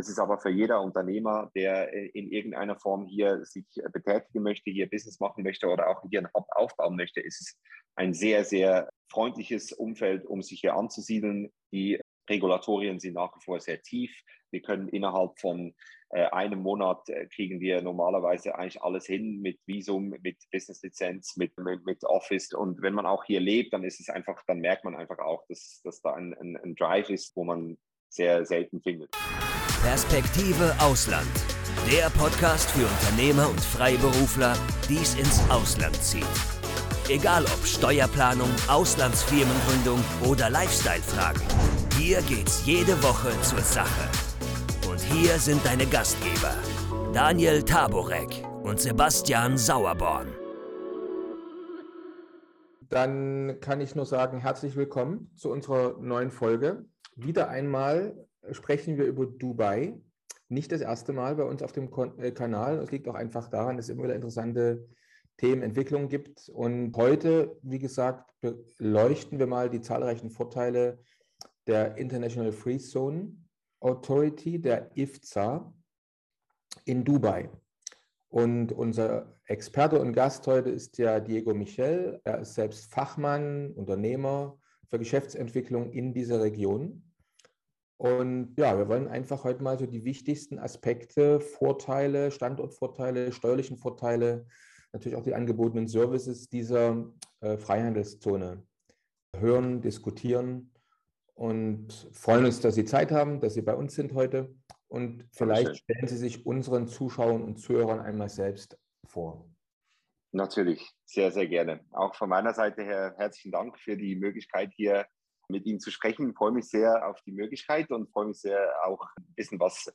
Das ist aber für jeder Unternehmer, der in irgendeiner Form hier sich betätigen möchte, hier Business machen möchte oder auch hier einen Hub aufbauen möchte, ist es ein sehr, sehr freundliches Umfeld, um sich hier anzusiedeln. Die Regulatorien sind nach wie vor sehr tief. Wir können innerhalb von äh, einem Monat äh, kriegen wir normalerweise eigentlich alles hin mit Visum, mit Business-Lizenz, mit, mit, mit, Office. Und wenn man auch hier lebt, dann ist es einfach, dann merkt man einfach auch, dass, dass da ein, ein, ein Drive ist, wo man sehr selten findet. Perspektive Ausland. Der Podcast für Unternehmer und Freiberufler, die es ins Ausland zieht. Egal ob Steuerplanung, Auslandsfirmengründung oder Lifestyle-Fragen. Hier geht's jede Woche zur Sache. Und hier sind deine Gastgeber, Daniel Taborek und Sebastian Sauerborn. Dann kann ich nur sagen, herzlich willkommen zu unserer neuen Folge. Wieder einmal sprechen wir über Dubai. Nicht das erste Mal bei uns auf dem äh, Kanal. Es liegt auch einfach daran, dass es immer wieder interessante Themenentwicklungen gibt. Und heute, wie gesagt, beleuchten wir mal die zahlreichen Vorteile der International Free Zone Authority, der IFZA, in Dubai. Und unser Experte und Gast heute ist ja Diego Michel. Er ist selbst Fachmann, Unternehmer für Geschäftsentwicklung in dieser Region. Und ja, wir wollen einfach heute mal so die wichtigsten Aspekte, Vorteile, Standortvorteile, steuerlichen Vorteile, natürlich auch die angebotenen Services dieser äh, Freihandelszone hören, diskutieren und freuen uns, dass Sie Zeit haben, dass Sie bei uns sind heute. Und vielleicht stellen Sie sich unseren Zuschauern und Zuhörern einmal selbst vor. Natürlich, sehr, sehr gerne. Auch von meiner Seite her herzlichen Dank für die Möglichkeit, hier mit Ihnen zu sprechen. Ich freue mich sehr auf die Möglichkeit und freue mich sehr auch ein bisschen was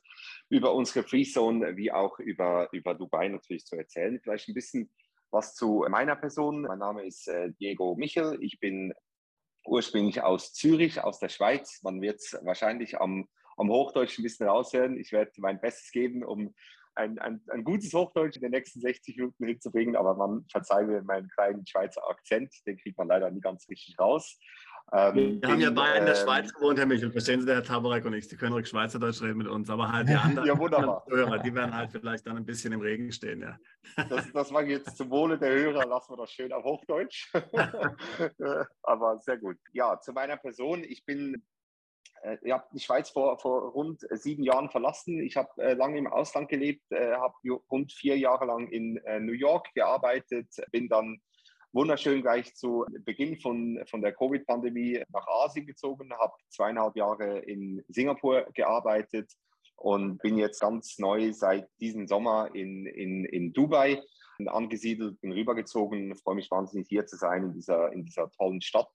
über unsere Free Zone wie auch über, über Dubai natürlich zu erzählen. Vielleicht ein bisschen was zu meiner Person. Mein Name ist äh, Diego Michel. Ich bin ursprünglich aus Zürich, aus der Schweiz. Man wird es wahrscheinlich am, am Hochdeutsch ein bisschen raushören. Ich werde mein Bestes geben, um ein, ein, ein, gutes Hochdeutsch in den nächsten 60 Minuten hinzubringen, aber man verzeiht mir meinen kleinen Schweizer Akzent, den kriegt man leider nie ganz richtig raus. Ähm, wir haben ja beide in der Schweiz ähm, gewohnt, Herr Michel. Verstehen Sie, der Herr Taborek und ich, Sie können ruhig Schweizerdeutsch reden mit uns, aber halt die anderen ja, Hörer, die werden halt vielleicht dann ein bisschen im Regen stehen. Ja. Das, das war jetzt zum Wohle der Hörer, lassen wir das schön auf Hochdeutsch. aber sehr gut. Ja, zu meiner Person. Ich bin äh, ich habe die Schweiz vor, vor rund sieben Jahren verlassen. Ich habe äh, lange im Ausland gelebt, äh, habe rund vier Jahre lang in äh, New York gearbeitet, bin dann wunderschön gleich zu Beginn von, von der Covid-Pandemie nach Asien gezogen, habe zweieinhalb Jahre in Singapur gearbeitet und bin jetzt ganz neu seit diesem Sommer in, in, in Dubai angesiedelt, bin rübergezogen, freue mich wahnsinnig hier zu sein in dieser, in dieser tollen Stadt.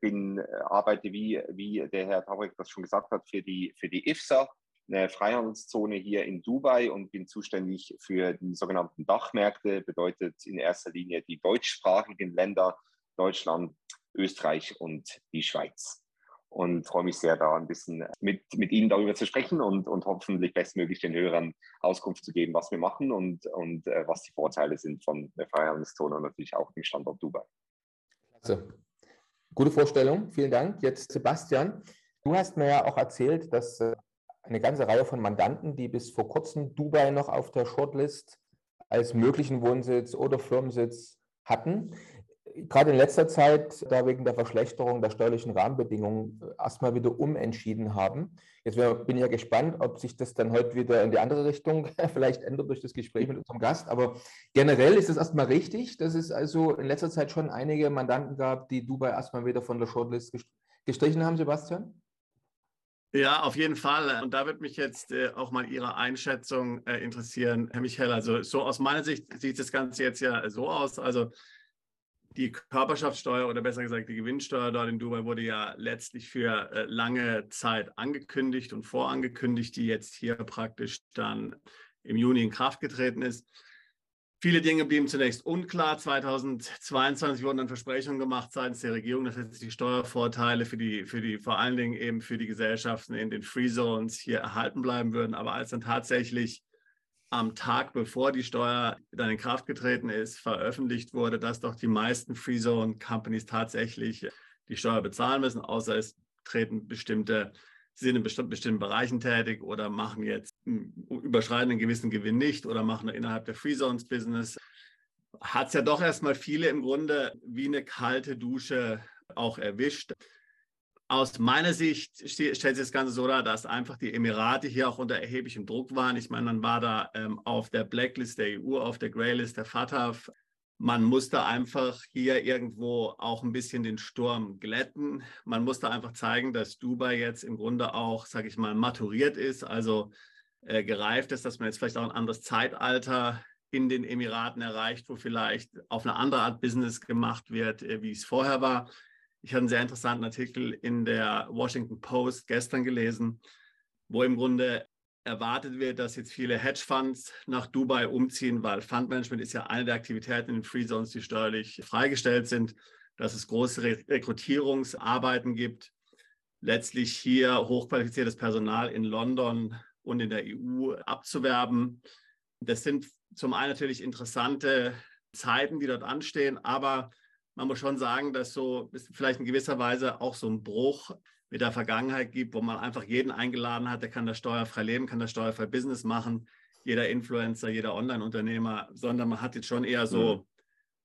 Bin, arbeite, wie, wie der Herr Tabrek das schon gesagt hat, für die, für die IFSA, eine Freihandelszone hier in Dubai und bin zuständig für die sogenannten Dachmärkte, bedeutet in erster Linie die deutschsprachigen Länder, Deutschland, Österreich und die Schweiz. Und freue mich sehr, da ein bisschen mit, mit Ihnen darüber zu sprechen und, und hoffentlich bestmöglich den Hörern Auskunft zu geben, was wir machen und, und äh, was die Vorteile sind von der Freihandelszone und natürlich auch dem Standort Dubai. Klasse. Gute Vorstellung, vielen Dank. Jetzt Sebastian, du hast mir ja auch erzählt, dass äh, eine ganze Reihe von Mandanten, die bis vor kurzem Dubai noch auf der Shortlist als möglichen Wohnsitz oder Firmensitz hatten. Gerade in letzter Zeit, da wegen der Verschlechterung der steuerlichen Rahmenbedingungen äh, erstmal wieder umentschieden haben. Jetzt bin ich ja gespannt, ob sich das dann heute wieder in die andere Richtung vielleicht ändert durch das Gespräch mit unserem Gast. Aber generell ist es erstmal richtig, dass es also in letzter Zeit schon einige Mandanten gab, die Dubai erstmal wieder von der Shortlist gestrichen haben, Sebastian? Ja, auf jeden Fall. Und da wird mich jetzt äh, auch mal Ihre Einschätzung äh, interessieren, Herr Michael. Also so aus meiner Sicht sieht das Ganze jetzt ja so aus. Also die Körperschaftssteuer oder besser gesagt die Gewinnsteuer dort in Dubai wurde ja letztlich für äh, lange Zeit angekündigt und vorangekündigt, die jetzt hier praktisch dann im Juni in Kraft getreten ist. Viele Dinge blieben zunächst unklar. 2022 wurden dann Versprechungen gemacht seitens der Regierung, dass jetzt die Steuervorteile für die, für die, vor allen Dingen eben für die Gesellschaften in den Free Zones hier erhalten bleiben würden. Aber als dann tatsächlich am Tag, bevor die Steuer dann in Kraft getreten ist, veröffentlicht wurde, dass doch die meisten Free Zone Companies tatsächlich die Steuer bezahlen müssen, außer es treten bestimmte sind in bestimmten, bestimmten Bereichen tätig oder machen jetzt, überschreiten einen gewissen Gewinn nicht oder machen innerhalb der Free Zones Business. Hat es ja doch erstmal viele im Grunde wie eine kalte Dusche auch erwischt. Aus meiner Sicht stellt sich das Ganze so dar, dass einfach die Emirate hier auch unter erheblichem Druck waren. Ich meine, man war da ähm, auf der Blacklist der EU, auf der Greylist der FATF man musste einfach hier irgendwo auch ein bisschen den Sturm glätten. Man musste einfach zeigen, dass Dubai jetzt im Grunde auch, sage ich mal, maturiert ist, also äh, gereift ist, dass man jetzt vielleicht auch ein anderes Zeitalter in den Emiraten erreicht, wo vielleicht auf eine andere Art Business gemacht wird, äh, wie es vorher war. Ich habe einen sehr interessanten Artikel in der Washington Post gestern gelesen, wo im Grunde erwartet wird, dass jetzt viele Hedgefonds nach Dubai umziehen, weil Fundmanagement ist ja eine der Aktivitäten in den Free Zones, die steuerlich freigestellt sind, dass es große Rekrutierungsarbeiten gibt, letztlich hier hochqualifiziertes Personal in London und in der EU abzuwerben. Das sind zum einen natürlich interessante Zeiten, die dort anstehen, aber man muss schon sagen, dass so vielleicht in gewisser Weise auch so ein Bruch mit der Vergangenheit gibt, wo man einfach jeden eingeladen hat, der kann das steuerfrei leben, kann das steuerfrei Business machen, jeder Influencer, jeder Online-Unternehmer, sondern man hat jetzt schon eher so mhm.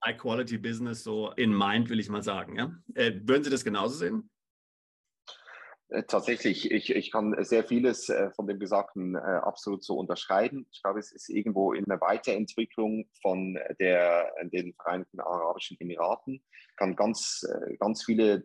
High-Quality-Business so in Mind, will ich mal sagen. Ja? Äh, würden Sie das genauso sehen? Äh, tatsächlich, ich, ich kann sehr vieles äh, von dem Gesagten äh, absolut so unterschreiben. Ich glaube, es ist irgendwo in der Weiterentwicklung von der, den Vereinigten Arabischen Emiraten. Kann ganz, ganz viele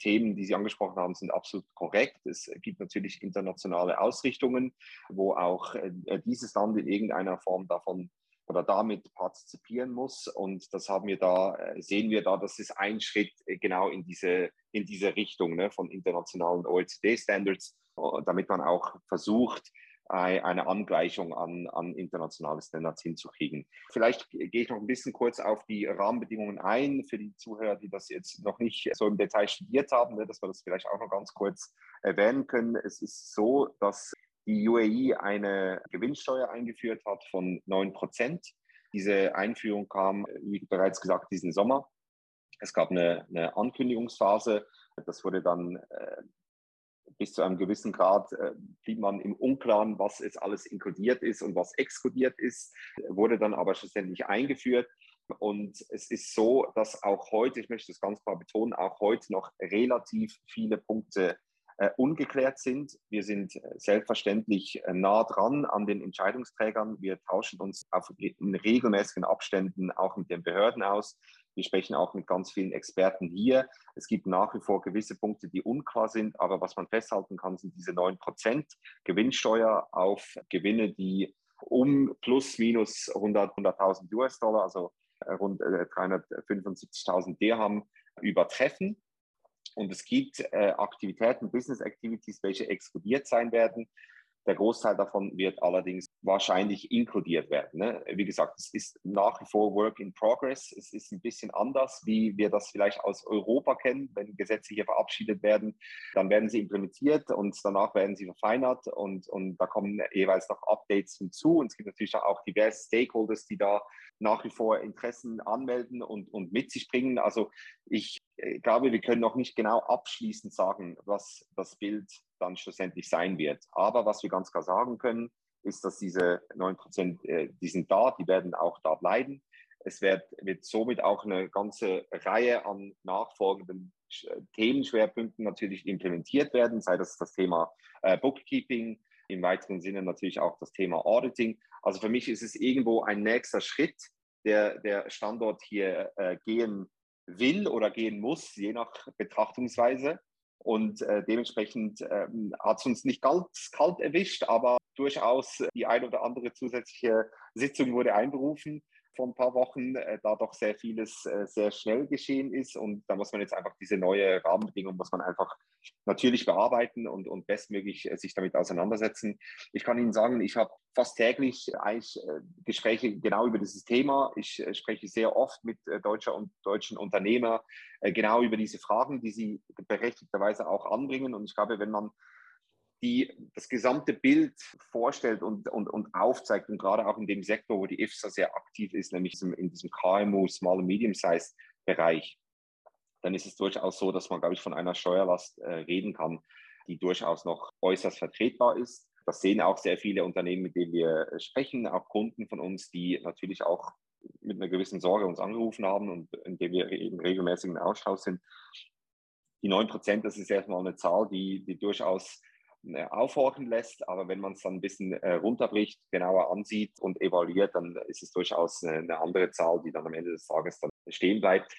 Themen, die Sie angesprochen haben, sind absolut korrekt. Es gibt natürlich internationale Ausrichtungen, wo auch dieses Land in irgendeiner Form davon oder damit partizipieren muss. Und das haben wir da, äh, sehen wir da, das ist ein Schritt äh, genau in diese, in diese Richtung ne, von internationalen OECD-Standards, äh, damit man auch versucht, eine Angleichung an, an internationale Standards hinzukriegen. Vielleicht gehe ich noch ein bisschen kurz auf die Rahmenbedingungen ein für die Zuhörer, die das jetzt noch nicht so im Detail studiert haben, ne, dass wir das vielleicht auch noch ganz kurz erwähnen können. Es ist so, dass die UAE eine Gewinnsteuer eingeführt hat von 9 Prozent. Diese Einführung kam, wie bereits gesagt, diesen Sommer. Es gab eine, eine Ankündigungsphase. Das wurde dann äh, bis zu einem gewissen Grad äh, blieb man im Unklaren, was jetzt alles inkludiert ist und was exkludiert ist, wurde dann aber schlussendlich eingeführt. Und es ist so, dass auch heute, ich möchte das ganz klar betonen, auch heute noch relativ viele Punkte äh, ungeklärt sind. Wir sind äh, selbstverständlich äh, nah dran an den Entscheidungsträgern. Wir tauschen uns auf, in regelmäßigen Abständen auch mit den Behörden aus. Wir sprechen auch mit ganz vielen Experten hier. Es gibt nach wie vor gewisse Punkte, die unklar sind, aber was man festhalten kann, sind diese 9% Gewinnsteuer auf Gewinne, die um plus minus 100, 100.000 US-Dollar, also rund 375.000 Dirham übertreffen. Und es gibt äh, Aktivitäten, Business Activities, welche exkludiert sein werden. Der Großteil davon wird allerdings wahrscheinlich inkludiert werden. Ne? Wie gesagt, es ist nach wie vor Work in Progress. Es ist ein bisschen anders, wie wir das vielleicht aus Europa kennen. Wenn Gesetze hier verabschiedet werden, dann werden sie implementiert und danach werden sie verfeinert und, und da kommen jeweils noch Updates hinzu. Und es gibt natürlich auch diverse Stakeholders, die da nach wie vor Interessen anmelden und, und mit sich bringen. Also ich äh, glaube, wir können noch nicht genau abschließend sagen, was das Bild dann schlussendlich sein wird. Aber was wir ganz klar sagen können, ist, dass diese 9 Prozent, äh, die sind da, die werden auch da bleiben. Es wird, wird somit auch eine ganze Reihe an nachfolgenden äh, Themenschwerpunkten natürlich implementiert werden, sei das das Thema äh, Bookkeeping, im weiteren Sinne natürlich auch das Thema Auditing. Also für mich ist es irgendwo ein nächster Schritt, der der Standort hier äh, gehen will oder gehen muss, je nach Betrachtungsweise. Und äh, dementsprechend ähm, hat es uns nicht ganz kalt erwischt, aber durchaus die ein oder andere zusätzliche Sitzung wurde einberufen vor ein paar Wochen, äh, da doch sehr vieles äh, sehr schnell geschehen ist. Und da muss man jetzt einfach diese neue Rahmenbedingung, muss man einfach natürlich bearbeiten und, und bestmöglich äh, sich damit auseinandersetzen. Ich kann Ihnen sagen, ich habe fast täglich eigentlich äh, Gespräche genau über dieses Thema. Ich äh, spreche sehr oft mit äh, deutscher und deutschen Unternehmern genau über diese Fragen, die sie berechtigterweise auch anbringen. Und ich glaube, wenn man die das gesamte Bild vorstellt und, und, und aufzeigt und gerade auch in dem Sektor, wo die IFSA sehr aktiv ist, nämlich in diesem KMU, Small and Medium Size Bereich, dann ist es durchaus so, dass man, glaube ich, von einer Steuerlast äh, reden kann. die durchaus noch äußerst vertretbar ist. Das sehen auch sehr viele Unternehmen, mit denen wir sprechen, auch Kunden von uns, die natürlich auch mit einer gewissen Sorge uns angerufen haben und in dem wir eben regelmäßig im Austausch sind. Die 9 Prozent, das ist erstmal eine Zahl, die, die durchaus äh, aufhorchen lässt, aber wenn man es dann ein bisschen äh, runterbricht, genauer ansieht und evaluiert, dann ist es durchaus eine, eine andere Zahl, die dann am Ende des Tages dann stehen bleibt.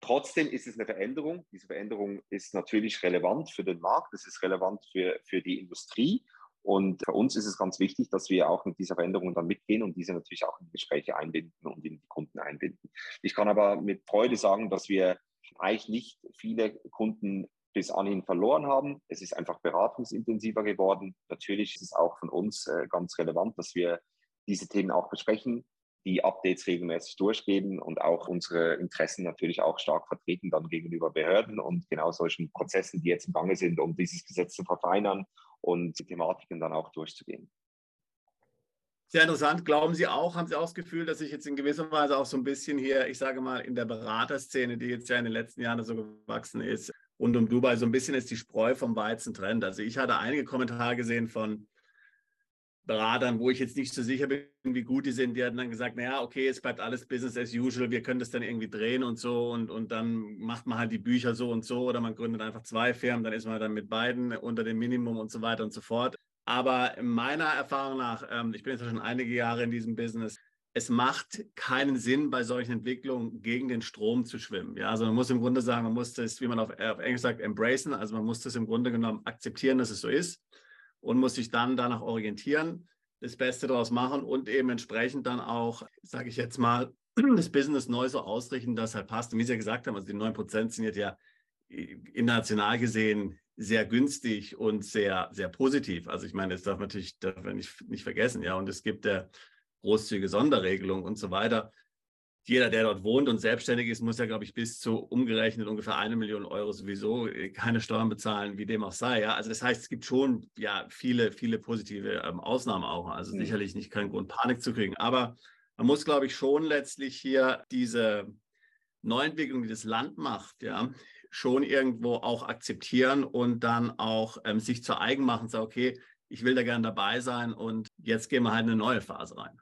Trotzdem ist es eine Veränderung. Diese Veränderung ist natürlich relevant für den Markt, es ist relevant für, für die Industrie. Und für uns ist es ganz wichtig, dass wir auch mit dieser Veränderung dann mitgehen und diese natürlich auch in die Gespräche einbinden und in die Kunden einbinden. Ich kann aber mit Freude sagen, dass wir eigentlich nicht viele Kunden bis anhin verloren haben. Es ist einfach beratungsintensiver geworden. Natürlich ist es auch von uns äh, ganz relevant, dass wir diese Themen auch besprechen, die Updates regelmäßig durchgeben und auch unsere Interessen natürlich auch stark vertreten dann gegenüber Behörden und genau solchen Prozessen, die jetzt im Gange sind, um dieses Gesetz zu verfeinern und die Thematiken dann auch durchzugehen. Sehr interessant. Glauben Sie auch, haben Sie auch das Gefühl, dass sich jetzt in gewisser Weise auch so ein bisschen hier, ich sage mal, in der Beraterszene, die jetzt ja in den letzten Jahren so gewachsen ist, rund um Dubai, so ein bisschen ist die Spreu vom Weizen trennt. Also ich hatte einige Kommentare gesehen von Beratern, wo ich jetzt nicht so sicher bin, wie gut die sind. Die hatten dann gesagt, naja, okay, es bleibt alles Business as usual, wir können das dann irgendwie drehen und so und, und dann macht man halt die Bücher so und so oder man gründet einfach zwei Firmen, dann ist man dann mit beiden unter dem Minimum und so weiter und so fort. Aber meiner Erfahrung nach, ähm, ich bin jetzt schon einige Jahre in diesem Business, es macht keinen Sinn, bei solchen Entwicklungen gegen den Strom zu schwimmen. Ja, also man muss im Grunde sagen, man muss das, wie man auf, auf Englisch sagt, embracen. Also man muss das im Grunde genommen akzeptieren, dass es so ist und muss sich dann danach orientieren, das Beste daraus machen und eben entsprechend dann auch, sage ich jetzt mal, das Business neu so ausrichten, dass halt passt. Und wie Sie ja gesagt haben, also die 9% sind jetzt ja international gesehen sehr günstig und sehr, sehr positiv. Also ich meine, das darf man natürlich darf man nicht, nicht vergessen, ja. Und es gibt ja großzügige Sonderregelungen und so weiter. Jeder, der dort wohnt und selbstständig ist, muss ja, glaube ich, bis zu umgerechnet ungefähr eine Million Euro sowieso äh, keine Steuern bezahlen, wie dem auch sei. Ja? Also das heißt, es gibt schon ja viele, viele positive ähm, Ausnahmen auch. Also mhm. sicherlich nicht kein Grund, Panik zu kriegen. Aber man muss, glaube ich, schon letztlich hier diese Neuentwicklung, die das Land macht, ja, schon irgendwo auch akzeptieren und dann auch ähm, sich zu eigen machen, sagen, okay, ich will da gerne dabei sein und jetzt gehen wir halt in eine neue Phase rein.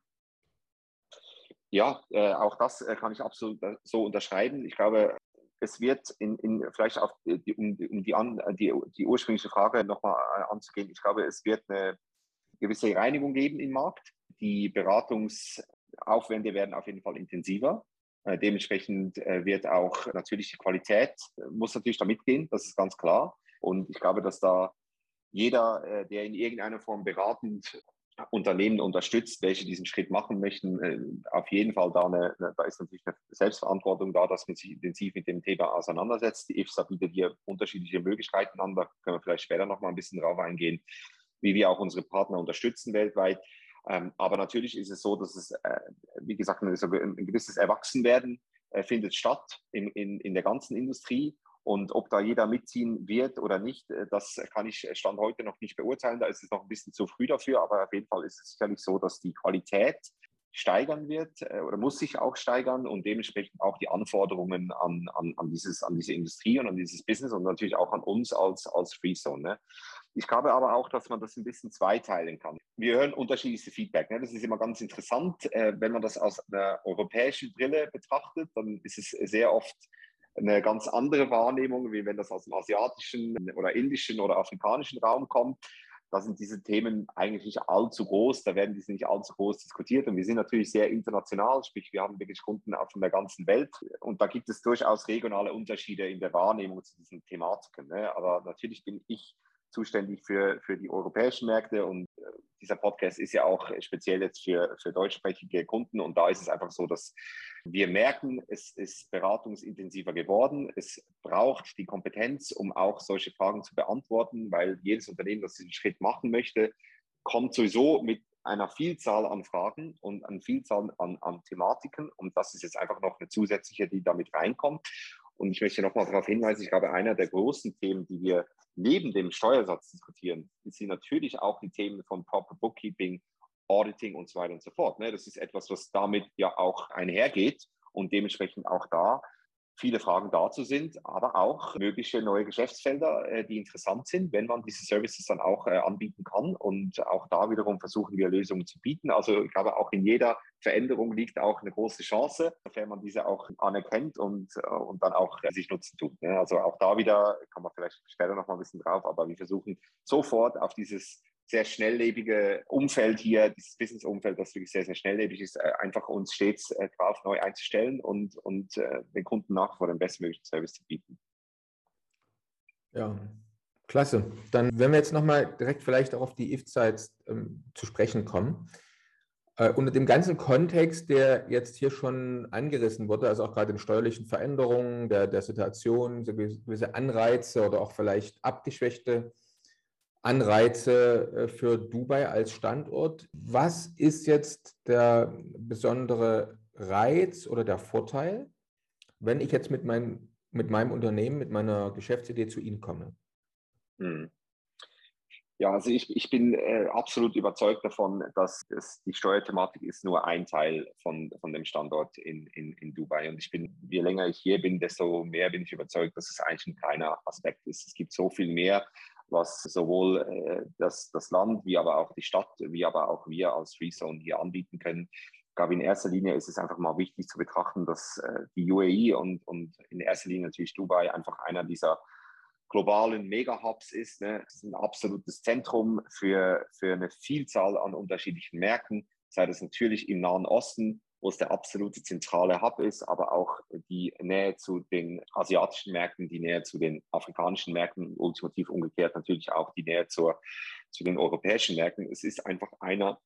Ja, äh, auch das äh, kann ich absolut äh, so unterschreiben. Ich glaube, es wird in, in vielleicht auch die, um, um die, an, die, die ursprüngliche Frage nochmal äh, anzugehen, ich glaube, es wird eine gewisse Reinigung geben im Markt. Die Beratungsaufwände werden auf jeden Fall intensiver. Äh, dementsprechend äh, wird auch natürlich die Qualität, äh, muss natürlich da mitgehen, das ist ganz klar. Und ich glaube, dass da jeder, der in irgendeiner Form beratend Unternehmen unterstützt, welche diesen Schritt machen möchten, auf jeden Fall da eine, da ist natürlich eine Selbstverantwortung da, dass man sich intensiv mit dem Thema auseinandersetzt. Die IFSA bietet hier unterschiedliche Möglichkeiten an, da können wir vielleicht später noch mal ein bisschen drauf eingehen, wie wir auch unsere Partner unterstützen weltweit. Ähm, aber natürlich ist es so, dass es, äh, wie gesagt, ein, ein gewisses Erwachsenwerden äh, findet statt in, in, in der ganzen Industrie. Und ob da jeder mitziehen wird oder nicht, äh, das kann ich Stand heute noch nicht beurteilen. Da ist es noch ein bisschen zu früh dafür. Aber auf jeden Fall ist es sicherlich so, dass die Qualität steigern wird äh, oder muss sich auch steigern und dementsprechend auch die Anforderungen an, an, an, dieses, an diese Industrie und an dieses Business und natürlich auch an uns als, als Freezone. Ne? Ich glaube aber auch, dass man das ein bisschen zweiteilen kann. Wir hören unterschiedlichste Feedback. Ne? Das ist immer ganz interessant. Äh, wenn man das aus einer europäischen Brille betrachtet, dann ist es sehr oft eine ganz andere Wahrnehmung, wie wenn das aus dem asiatischen oder indischen oder afrikanischen Raum kommt da sind diese Themen eigentlich nicht allzu groß, da werden diese nicht allzu groß diskutiert. Und wir sind natürlich sehr international, sprich, wir haben wirklich Kunden auch von der ganzen Welt. Und da gibt es durchaus regionale Unterschiede in der Wahrnehmung zu diesen Thematiken. Ne? Aber natürlich bin ich zuständig für, für die europäischen Märkte und äh, dieser Podcast ist ja auch speziell jetzt für, für deutschsprachige Kunden und da ist es einfach so, dass wir merken, es ist beratungsintensiver geworden. Es braucht die Kompetenz, um auch solche Fragen zu beantworten, weil jedes Unternehmen, das diesen Schritt machen möchte, kommt sowieso mit einer Vielzahl an Fragen und einer Vielzahl an, an Thematiken und das ist jetzt einfach noch eine zusätzliche, die damit reinkommt. Und ich möchte nochmal darauf hinweisen, ich glaube, einer der großen Themen, die wir neben dem Steuersatz diskutieren, sind natürlich auch die Themen von Proper Bookkeeping, Auditing und so weiter und so fort. Ne? Das ist etwas, was damit ja auch einhergeht und dementsprechend auch da viele Fragen dazu sind, aber auch mögliche neue Geschäftsfelder, äh, die interessant sind, wenn man diese Services dann auch äh, anbieten kann. Und auch da wiederum versuchen wir Lösungen zu bieten. Also ich glaube, auch in jeder Veränderung liegt auch eine große Chance, sofern man diese auch anerkennt und, äh, und dann auch sich nutzen tut. Ne? Also auch da wieder, kann man vielleicht später noch mal ein bisschen drauf, aber wir versuchen sofort auf dieses sehr schnelllebige Umfeld hier, dieses Business-Umfeld, das wirklich sehr, sehr schnelllebig ist, äh, einfach uns stets äh, drauf neu einzustellen und, und äh, den Kunden nach vor den bestmöglichen Service zu bieten. Ja, klasse. Dann, wenn wir jetzt nochmal direkt vielleicht auch auf die If-Sites ähm, zu sprechen kommen. Äh, unter dem ganzen Kontext, der jetzt hier schon angerissen wurde, also auch gerade den steuerlichen Veränderungen der, der Situation, so gewisse Anreize oder auch vielleicht abgeschwächte Anreize äh, für Dubai als Standort. Was ist jetzt der besondere Reiz oder der Vorteil, wenn ich jetzt mit, mein, mit meinem Unternehmen, mit meiner Geschäftsidee zu Ihnen komme? Hm. Ja, also ich, ich bin äh, absolut überzeugt davon, dass es, die Steuerthematik ist nur ein Teil von, von dem Standort in, in, in Dubai. Und ich bin, je länger ich hier bin, desto mehr bin ich überzeugt, dass es eigentlich ein kleiner Aspekt ist. Es gibt so viel mehr, was sowohl äh, das, das Land wie aber auch die Stadt, wie aber auch wir als Free Zone hier anbieten können. Ich glaube, in erster Linie ist es einfach mal wichtig zu betrachten, dass äh, die UAE und, und in erster Linie natürlich Dubai einfach einer dieser globalen Mega-Hubs ist. Ne? Es ist ein absolutes Zentrum für, für eine Vielzahl an unterschiedlichen Märkten, sei das natürlich im Nahen Osten, wo es der absolute zentrale Hub ist, aber auch die Nähe zu den asiatischen Märkten, die Nähe zu den afrikanischen Märkten, ultimativ umgekehrt natürlich auch die Nähe zur, zu den europäischen Märkten. Es ist einfach einer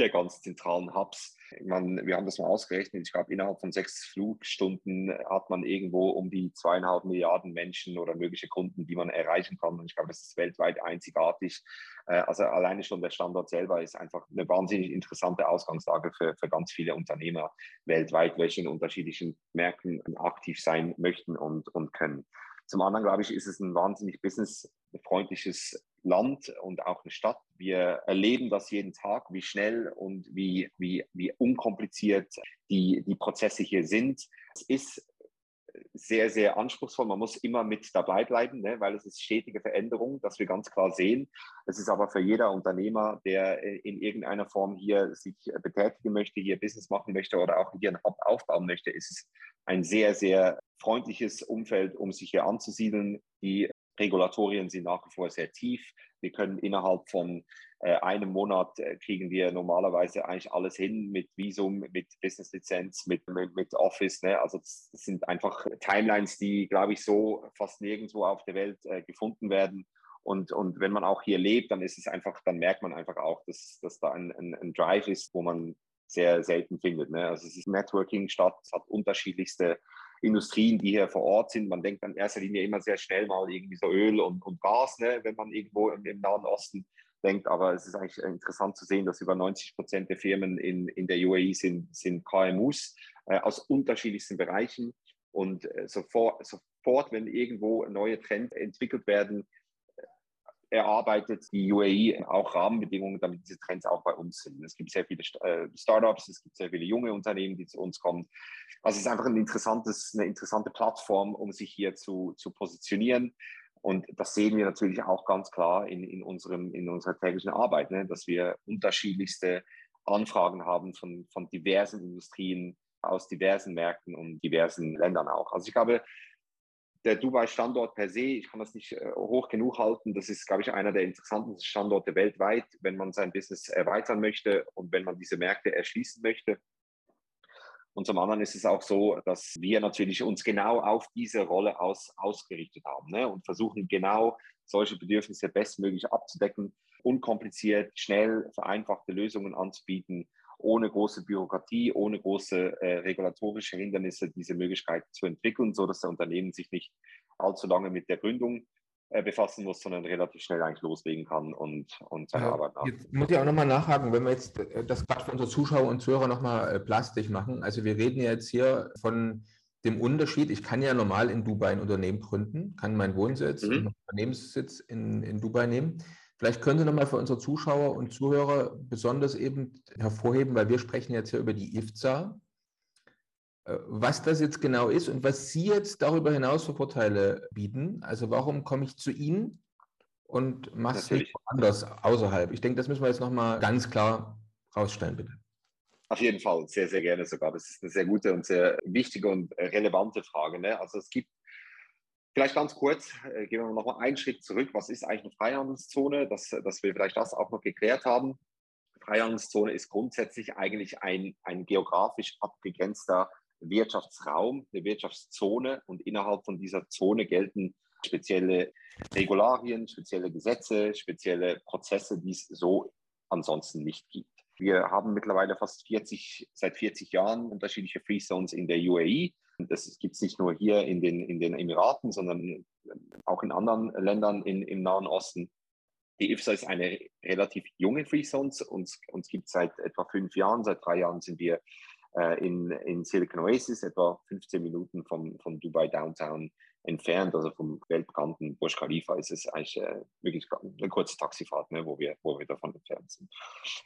der ganz zentralen Hubs. Man, wir haben das mal ausgerechnet. Ich glaube, innerhalb von sechs Flugstunden hat man irgendwo um die zweieinhalb Milliarden Menschen oder mögliche Kunden, die man erreichen kann. Und ich glaube, das ist weltweit einzigartig. Äh, also alleine schon der Standort selber ist einfach eine wahnsinnig interessante Ausgangslage für, für ganz viele Unternehmer weltweit, welche in unterschiedlichen Märkten aktiv sein möchten und, und können. Zum anderen, glaube ich, ist es ein wahnsinnig businessfreundliches Land und auch eine Stadt. Wir erleben das jeden Tag, wie schnell und wie, wie, wie unkompliziert die, die Prozesse hier sind. Es ist sehr, sehr anspruchsvoll. Man muss immer mit dabei bleiben, ne, weil es ist stetige Veränderung, das wir ganz klar sehen. Es ist aber für jeder Unternehmer, der in irgendeiner Form hier sich betätigen möchte, hier Business machen möchte oder auch hier einen Hub aufbauen möchte, ist es ein sehr, sehr freundliches Umfeld, um sich hier anzusiedeln. Die Regulatorien sind nach wie vor sehr tief. Wir können innerhalb von äh, einem Monat äh, kriegen wir normalerweise eigentlich alles hin mit Visum, mit Business-Lizenz, mit, mit, mit, Office. Ne? Also das, das, sind einfach Timelines, die, glaube ich, so fast nirgendwo auf der Welt äh, gefunden werden. Und, und wenn man auch hier lebt, dann ist es einfach, dann merkt man einfach auch, dass, dass da ein, ein, ein Drive ist, wo man sehr selten findet. Ne? Also es ist Networking statt, es hat unterschiedlichste Industrien, die hier vor Ort sind. Man denkt in erster Linie immer sehr schnell mal irgendwie so Öl und, und Gas, ne, wenn man irgendwo im, im Nahen Osten denkt. Aber es ist eigentlich interessant zu sehen, dass über 90 Prozent der Firmen in, in der UAE sind, sind KMUs äh, aus unterschiedlichsten Bereichen. Und äh, sofort, sofort, wenn irgendwo neue Trends entwickelt werden, erarbeitet die UAE auch Rahmenbedingungen, damit diese Trends auch bei uns sind. Es gibt sehr viele äh, Startups, es gibt sehr viele junge Unternehmen, die zu uns kommen. Also es ist einfach ein interessantes, eine interessante Plattform, um sich hier zu, zu positionieren. Und das sehen wir natürlich auch ganz klar in, in, unserem, in unserer täglichen Arbeit, ne? dass wir unterschiedlichste Anfragen haben von, von diversen Industrien aus diversen Märkten und diversen Ländern auch. Also ich glaube, der Dubai-Standort per se, ich kann das nicht äh, hoch genug halten, das ist, glaube ich, einer der interessantesten Standorte weltweit, wenn man sein Business erweitern möchte und wenn man diese Märkte erschließen möchte. Und zum anderen ist es auch so, dass wir natürlich uns genau auf diese Rolle aus, ausgerichtet haben ne? und versuchen genau solche Bedürfnisse bestmöglich abzudecken, unkompliziert, schnell, vereinfachte Lösungen anzubieten ohne große Bürokratie, ohne große äh, regulatorische Hindernisse diese Möglichkeit zu entwickeln, sodass der Unternehmen sich nicht allzu lange mit der Gründung äh, befassen muss, sondern relativ schnell eigentlich loslegen kann und, und seine ja, Arbeit macht. Jetzt muss ich auch nochmal nachhaken, wenn wir jetzt äh, das gerade für unsere Zuschauer und Zuhörer nochmal äh, plastisch machen. Also wir reden jetzt hier von dem Unterschied, ich kann ja normal in Dubai ein Unternehmen gründen, kann meinen Wohnsitz, mhm. und Unternehmenssitz in, in Dubai nehmen. Vielleicht können Sie nochmal für unsere Zuschauer und Zuhörer besonders eben hervorheben, weil wir sprechen jetzt hier über die IFZA. äh, was das jetzt genau ist und was Sie jetzt darüber hinaus für Vorteile bieten. Also warum komme ich zu Ihnen und mache es nicht anders außerhalb? Ich denke, das müssen wir jetzt nochmal ganz klar rausstellen, bitte. Auf jeden Fall, sehr, sehr gerne sogar. Das ist eine sehr gute und sehr wichtige und relevante Frage. Ne? Also es gibt Vielleicht ganz kurz, äh, gehen wir noch mal einen Schritt zurück. Was ist eigentlich eine Freihandelszone? Dass, dass wir vielleicht das auch noch geklärt haben. Freihandelszone ist grundsätzlich eigentlich ein, ein geografisch abgegrenzter Wirtschaftsraum, eine Wirtschaftszone und innerhalb von dieser Zone gelten spezielle Regularien, spezielle Gesetze, spezielle Prozesse, die es so ansonsten nicht gibt. Wir haben mittlerweile fast 40, seit 40 Jahren unterschiedliche Free Zones in der UAE. Das gibt es nicht nur hier in den, in den Emiraten, sondern auch in anderen Ländern in, im Nahen Osten. Die IFSA ist eine relativ junge Free Zone. Uns, uns gibt es seit etwa fünf Jahren. Seit drei Jahren sind wir äh, in, in Silicon Oasis, etwa 15 Minuten vom, vom Dubai Downtown entfernt, also vom weltbekannten Burj Khalifa ist es eigentlich äh, wirklich eine kurze Taxifahrt, ne, wo, wir, wo wir davon entfernt sind.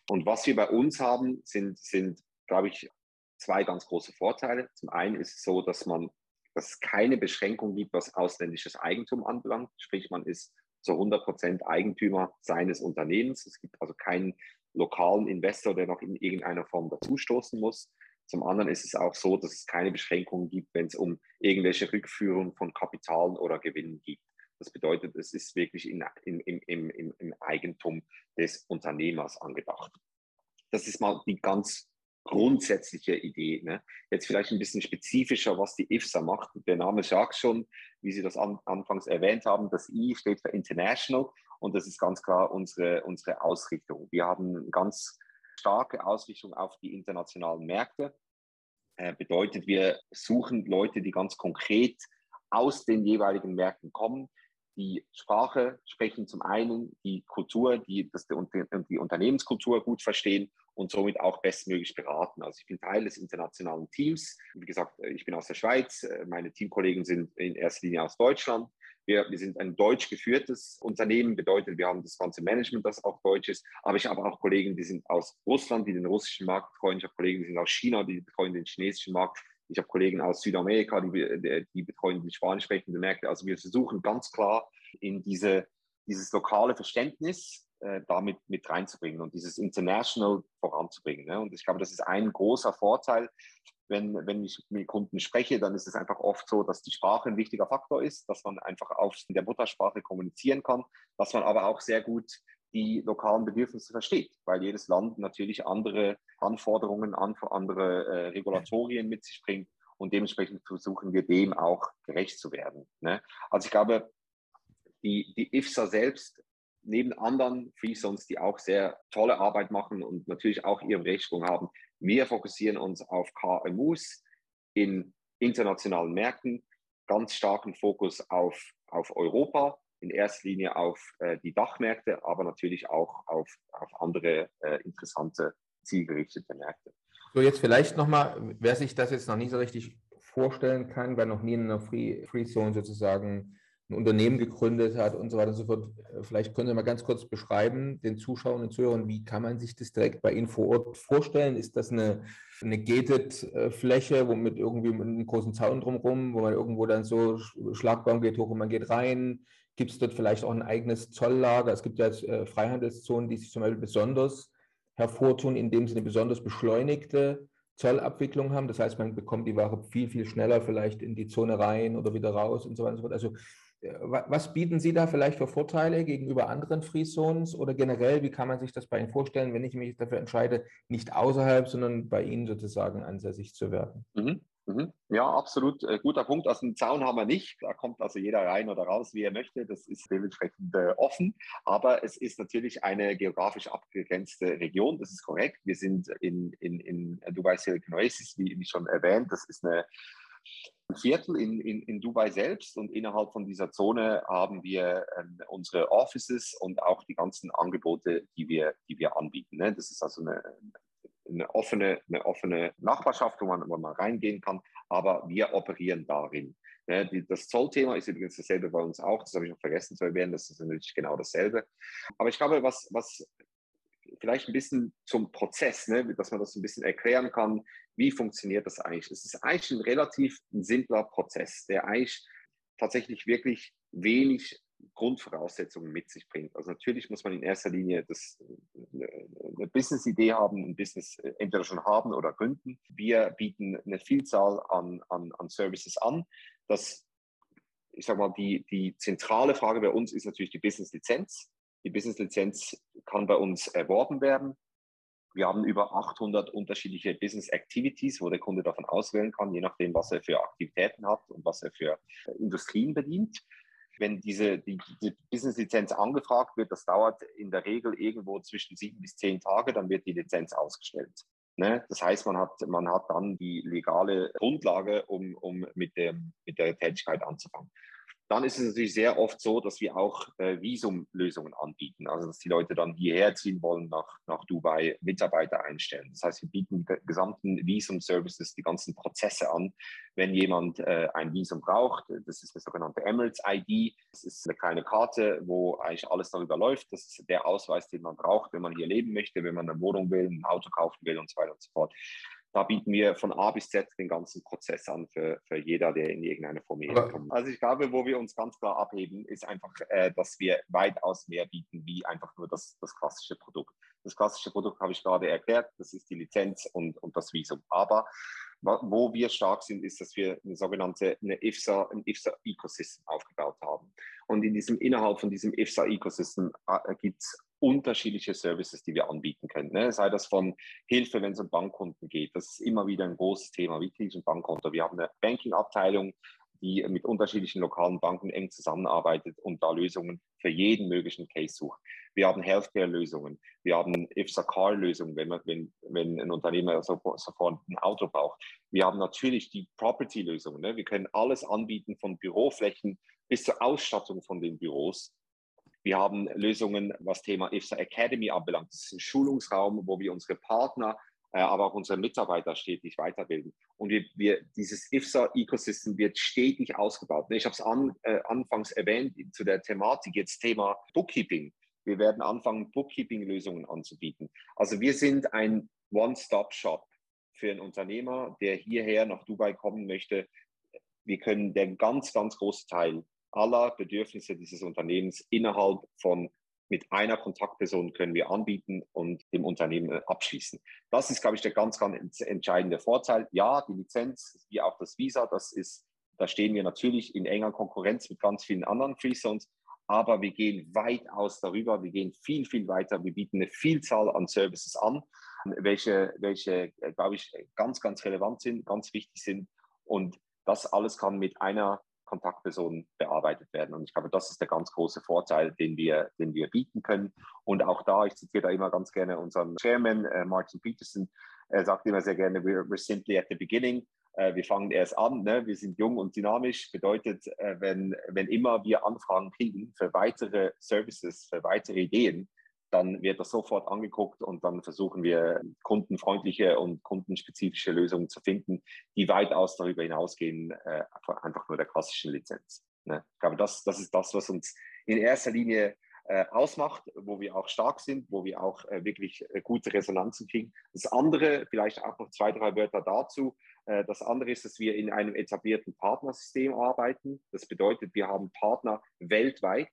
Und was wir bei uns haben, sind, sind glaube ich, zwei ganz große Vorteile. Zum einen ist es so, dass man dass es keine Beschränkung gibt, was ausländisches Eigentum anbelangt. Sprich, man ist zu 100 Prozent Eigentümer seines Unternehmens. Es gibt also keinen lokalen Investor, der noch in irgendeiner Form dazustoßen muss. Zum anderen ist es auch so, dass es keine Beschränkungen gibt, wenn es um irgendwelche Rückführung von Kapitalen oder Gewinnen geht. Das bedeutet, es ist wirklich in, in, im, im, im Eigentum des Unternehmers angedacht. Das ist mal die ganz grundsätzliche Idee. Ne? Jetzt vielleicht ein bisschen spezifischer, was die IFSA macht. Der Name sagt schon, wie Sie das an, anfangs erwähnt haben, das I steht für International und das ist ganz klar unsere, unsere Ausrichtung. Wir haben ganz starke Ausrichtung auf die internationalen Märkte. Äh, bedeutet, wir suchen Leute, die ganz konkret aus den jeweiligen Märkten kommen, die Sprache sprechen zum einen, die Kultur, die, das, die Unternehmenskultur gut verstehen und somit auch bestmöglich beraten. Also ich bin Teil des internationalen Teams. Wie gesagt, ich bin aus der Schweiz, meine Teamkollegen sind in erster Linie aus Deutschland. Wir, wir, sind ein deutsch geführtes Unternehmen, bedeutet, wir haben das ganze Management, das auch deutsch ist. Aber ich habe auch Kollegen, die sind aus Russland, die den russischen Markt betreuen. Ich habe Kollegen, die sind aus China, die betreuen den chinesischen Markt. Ich habe Kollegen aus Südamerika, die, die betreuen die spanisch sprechenden Märkte. Also wir versuchen ganz klar in diese, dieses lokale Verständnis äh, damit mit reinzubringen und dieses International voranzubringen. Ne? Und ich glaube, das ist ein großer Vorteil. Wenn, wenn ich mit Kunden spreche, dann ist es einfach oft so, dass die Sprache ein wichtiger Faktor ist, dass man einfach auf der Muttersprache kommunizieren kann, dass man aber auch sehr gut die lokalen Bedürfnisse versteht, weil jedes Land natürlich andere Anforderungen, andere äh, Regulatorien mit sich bringt und dementsprechend versuchen wir dem auch gerecht zu werden. Ne? Also ich glaube, die, die IFSA selbst, neben anderen Free Zones, die auch sehr tolle Arbeit machen und natürlich auch ihre Rechtsprung haben, wir fokussieren uns auf KMUs in internationalen Märkten, ganz starken Fokus auf, auf Europa, in erster Linie auf äh, die Dachmärkte, aber natürlich auch auf, auf andere äh, interessante, zielgerichtete Märkte. So, jetzt vielleicht nochmal, wer sich das jetzt noch nicht so richtig vorstellen kann, wer noch nie in einer Free, Free Zone sozusagen ein Unternehmen gegründet hat und so weiter und so fort. Äh, vielleicht können Sie mal ganz kurz beschreiben, den Zuschauern und Zuhörern, wie kann man sich das direkt bei Ihnen vor Ort vorstellen? Ist das eine, eine gated äh, Fläche, wo mit irgendwie mit einem großen Zaun drumherum, wo man irgendwo dann so Schlagbaum geht hoch und man geht rein? Gibt es dort vielleicht auch ein eigenes Zolllager? Es gibt ja jetzt äh, Freihandelszonen, die sich zum Beispiel besonders hervortun, indem sie eine besonders beschleunigte Zollabwicklung haben. Das heißt, man bekommt die Ware viel, viel schneller vielleicht in die Zone rein oder wieder raus und so weiter und so fort. Also was bieten Sie da vielleicht für Vorteile gegenüber anderen Free Zones oder generell, wie kann man sich das bei Ihnen vorstellen, wenn ich mich dafür entscheide, nicht außerhalb, sondern bei Ihnen sozusagen ansässig zu werden? Mhm. Mhm. Ja, absolut. Äh, guter Punkt. Also einen Zaun haben wir nicht. Da kommt also jeder rein oder raus, wie er möchte. Das ist dementsprechend äh, offen. Aber es ist natürlich eine geografisch abgegrenzte Region. Das ist korrekt. Wir sind in, in, in Dubai Silicon Oasis, wie, schon erwähnt. Das ist eine Viertel in, in, in Dubai selbst und innerhalb von dieser Zone haben wir ähm, unsere Offices und auch die ganzen Angebote, die wir, die wir anbieten. Ne? Das ist also eine, eine, offene, eine offene Nachbarschaft, wo man, wo man reingehen kann, aber wir operieren darin. Ne? Das Zollthema ist übrigens dasselbe bei uns auch, das habe ich noch vergessen zu erwähnen, das ist natürlich genau dasselbe. Aber ich glaube, was, was vielleicht ein bisschen zum Prozess, ne? dass man das ein bisschen erklären kann. Wie funktioniert das eigentlich? Es ist eigentlich ein relativ simpler Prozess, der eigentlich tatsächlich wirklich wenig Grundvoraussetzungen mit sich bringt. Also natürlich muss man in erster Linie das, eine Business-Idee haben, ein Business entweder schon haben oder gründen. Wir bieten eine Vielzahl an, an, an Services an. Das, ich sage mal, die, die zentrale Frage bei uns ist natürlich die Business-Lizenz. Die Business-Lizenz kann bei uns erworben werden. Wir haben über 800 unterschiedliche Business Activities, wo der Kunde davon auswählen kann, je nachdem, was er für Aktivitäten hat und was er für Industrien bedient. Wenn diese die, die Business-Lizenz angefragt wird, das dauert in der Regel irgendwo zwischen sieben bis zehn Tage, dann wird die Lizenz ausgestellt. Ne? Das heißt, man hat, man hat dann die legale Grundlage, um, um mit, dem, mit der Tätigkeit anzufangen. Dann ist es natürlich sehr oft so, dass wir auch äh, Visumlösungen anbieten. Also dass die Leute dann hierher ziehen wollen, nach, nach Dubai Mitarbeiter einstellen. Das heißt, wir bieten die gesamten Visum-Services, die ganzen Prozesse an. Wenn jemand äh, ein Visum braucht, das ist eine sogenannte Emirates ID. Das ist eine kleine Karte, wo eigentlich alles darüber läuft. Das ist der Ausweis, den man braucht, wenn man hier leben möchte, wenn man eine Wohnung will, ein Auto kaufen will und so weiter und so fort da bieten wir von A bis Z den ganzen Prozess an für, für jeder, der in irgendeine Form kommt. Also ich glaube, wo wir uns ganz klar abheben, ist einfach, äh, dass wir weitaus mehr bieten, wie einfach nur das, das klassische Produkt. Das klassische Produkt habe ich gerade erklärt, das ist die Lizenz und, und das Visum. Aber wo wir stark sind, ist, dass wir eine sogenannte eine IFSA, ein IFSA-Ecosystem aufgebaut haben. Und in diesem, innerhalb von diesem IFSA-Ecosystem äh, gibt es unterschiedliche Services, die wir anbieten können. Ne? Sei das von Hilfe, wenn es um Bankkonten geht. Das ist immer wieder ein großes Thema. Wie kriege ich ein Bankkonto? Wir haben eine Banking-Abteilung, die mit unterschiedlichen lokalen Banken eng zusammenarbeitet und da Lösungen für jeden möglichen Case sucht. Wir haben Healthcare-Lösungen, wir haben IFSA-Car-Lösungen, wenn, wenn, wenn ein Unternehmer sofort, sofort ein Auto braucht. Wir haben natürlich die Property-Lösungen. Ne? Wir können alles anbieten, von Büroflächen bis zur Ausstattung von den Büros. Wir haben Lösungen, was Thema IFSA Academy anbelangt. Das ist ein Schulungsraum, wo wir unsere Partner, äh, aber auch unsere Mitarbeiter stetig weiterbilden. Und wir, wir, dieses IFSA-Ecosystem wird stetig ausgebaut. Ich habe es an, äh, anfangs erwähnt zu der Thematik, jetzt Thema Bookkeeping. Wir werden anfangen, Bookkeeping-Lösungen anzubieten. Also wir sind ein One-Stop-Shop für einen Unternehmer, der hierher nach Dubai kommen möchte. Wir können den ganz, ganz großen Teil aller Bedürfnisse dieses Unternehmens innerhalb von mit einer Kontaktperson können wir anbieten und dem Unternehmen abschließen. Das ist, glaube ich, der ganz, ganz entscheidende Vorteil. Ja, die Lizenz wie auch das Visa, das ist, da stehen wir natürlich in enger Konkurrenz mit ganz vielen anderen Free Zones, aber wir gehen weitaus darüber, wir gehen viel, viel weiter, wir bieten eine Vielzahl an Services an, welche, welche glaube ich, ganz, ganz relevant sind, ganz wichtig sind und das alles kann mit einer Kontaktpersonen bearbeitet werden. Und ich glaube, das ist der ganz große Vorteil, den wir, den wir bieten können. Und auch da, ich zitiere da immer ganz gerne unseren Chairman, äh, Martin Peterson, er sagt immer sehr gerne, we're, we're simply at the beginning. Äh, wir fangen erst an, ne? wir sind jung und dynamisch. Bedeutet, äh, wenn, wenn immer wir Anfragen kriegen für weitere Services, für weitere Ideen, dann wird das sofort angeguckt und dann versuchen wir kundenfreundliche und kundenspezifische Lösungen zu finden, die weitaus darüber hinausgehen, äh, einfach nur der klassischen Lizenz. Ne? Ich glaube, das, das ist das, was uns in erster Linie äh, ausmacht, wo wir auch stark sind, wo wir auch äh, wirklich äh, gute Resonanzen kriegen. Das andere, vielleicht auch noch zwei, drei Wörter dazu. Äh, das andere ist, dass wir in einem etablierten Partnersystem arbeiten. Das bedeutet, wir haben Partner weltweit,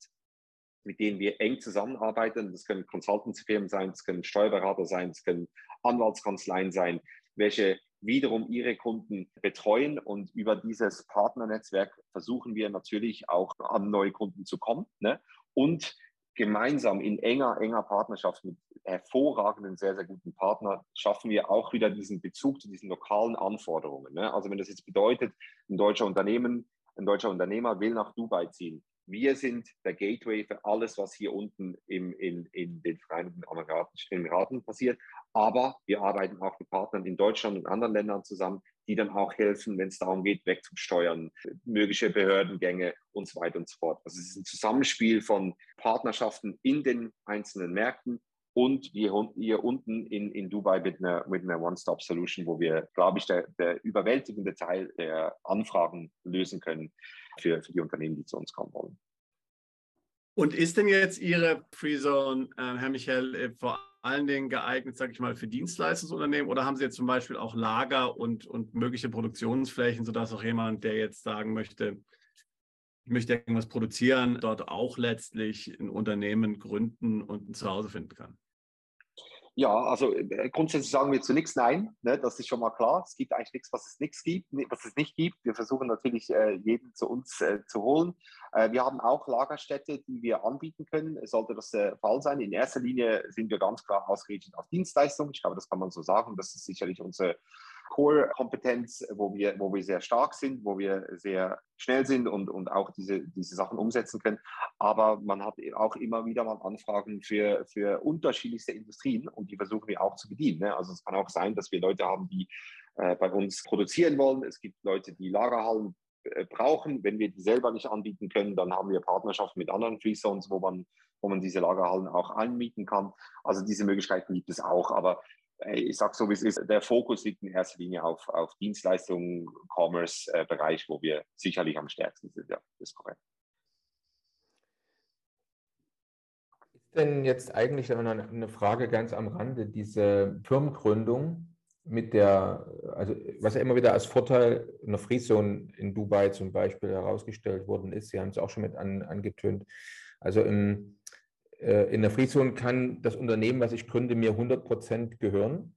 mit denen wir eng zusammenarbeiten. Das können Consultancy-Firmen sein, das können Steuerberater sein, das können Anwaltskanzleien sein, welche wiederum ihre Kunden betreuen. Und über dieses Partnernetzwerk versuchen wir natürlich auch an neue Kunden zu kommen. Ne? Und gemeinsam in enger, enger Partnerschaft mit hervorragenden, sehr, sehr guten Partnern schaffen wir auch wieder diesen Bezug zu diesen lokalen Anforderungen. Ne? Also wenn das jetzt bedeutet, ein deutscher Unternehmen, ein deutscher Unternehmer will nach Dubai ziehen, wir sind der Gateway für alles, was hier unten im, in, in den Vereinigten Emiraten passiert. Aber wir arbeiten auch mit Partnern in Deutschland und anderen Ländern zusammen, die dann auch helfen, wenn es darum geht, wegzusteuern, mögliche Behördengänge und so weiter und so fort. Also es ist ein Zusammenspiel von Partnerschaften in den einzelnen Märkten und wir hier unten in, in Dubai mit einer, mit einer One-Stop-Solution, wo wir, glaube ich, der, der überwältigende Teil der Anfragen lösen können für, für die Unternehmen, die zu uns kommen wollen. Und ist denn jetzt Ihre Freezone, äh, Herr Michael, äh, vor allen Dingen geeignet, sage ich mal, für Dienstleistungsunternehmen oder haben Sie jetzt zum Beispiel auch Lager und, und mögliche Produktionsflächen, sodass auch jemand, der jetzt sagen möchte, möchte irgendwas produzieren, dort auch letztlich ein Unternehmen gründen und ein Zuhause finden kann? Ja, also äh, grundsätzlich sagen wir zu nichts Nein. Ne? Das ist schon mal klar. Es gibt eigentlich nichts, was es nichts gibt, was es nicht gibt. Wir versuchen natürlich äh, jeden zu uns äh, zu holen. Wir haben auch Lagerstätte, die wir anbieten können. Sollte das der Fall sein. In erster Linie sind wir ganz klar ausgerichtet auf Dienstleistungen. Ich glaube, das kann man so sagen. Das ist sicherlich unsere Core-Kompetenz, wo wir, wo wir sehr stark sind, wo wir sehr schnell sind und, und auch diese, diese Sachen umsetzen können. Aber man hat auch immer wieder mal Anfragen für, für unterschiedlichste Industrien und die versuchen wir auch zu bedienen. Ne? Also es kann auch sein, dass wir Leute haben, die äh, bei uns produzieren wollen. Es gibt Leute, die Lagerhallen äh, brauchen. Wenn wir die selber nicht anbieten können, dann haben wir Partnerschaften mit anderen Free Zones, wo man, wo man diese Lagerhallen auch anmieten kann. Also diese Möglichkeiten gibt es auch. Aber ich sage so, wie es ist, der Fokus liegt in erster Linie auf, auf Dienstleistungen, Commerce-Bereich, wo wir sicherlich am stärksten sind. Ja, das ist korrekt. Ist denn jetzt eigentlich eine Frage ganz am Rande, diese Firmengründung mit der, also was ja immer wieder als Vorteil einer Freezone in Dubai zum Beispiel herausgestellt worden ist, Sie haben es auch schon mit an, angetönt, also im äh, in der Freezone kann das Unternehmen, was ich gründe, mir 100 Prozent gehören.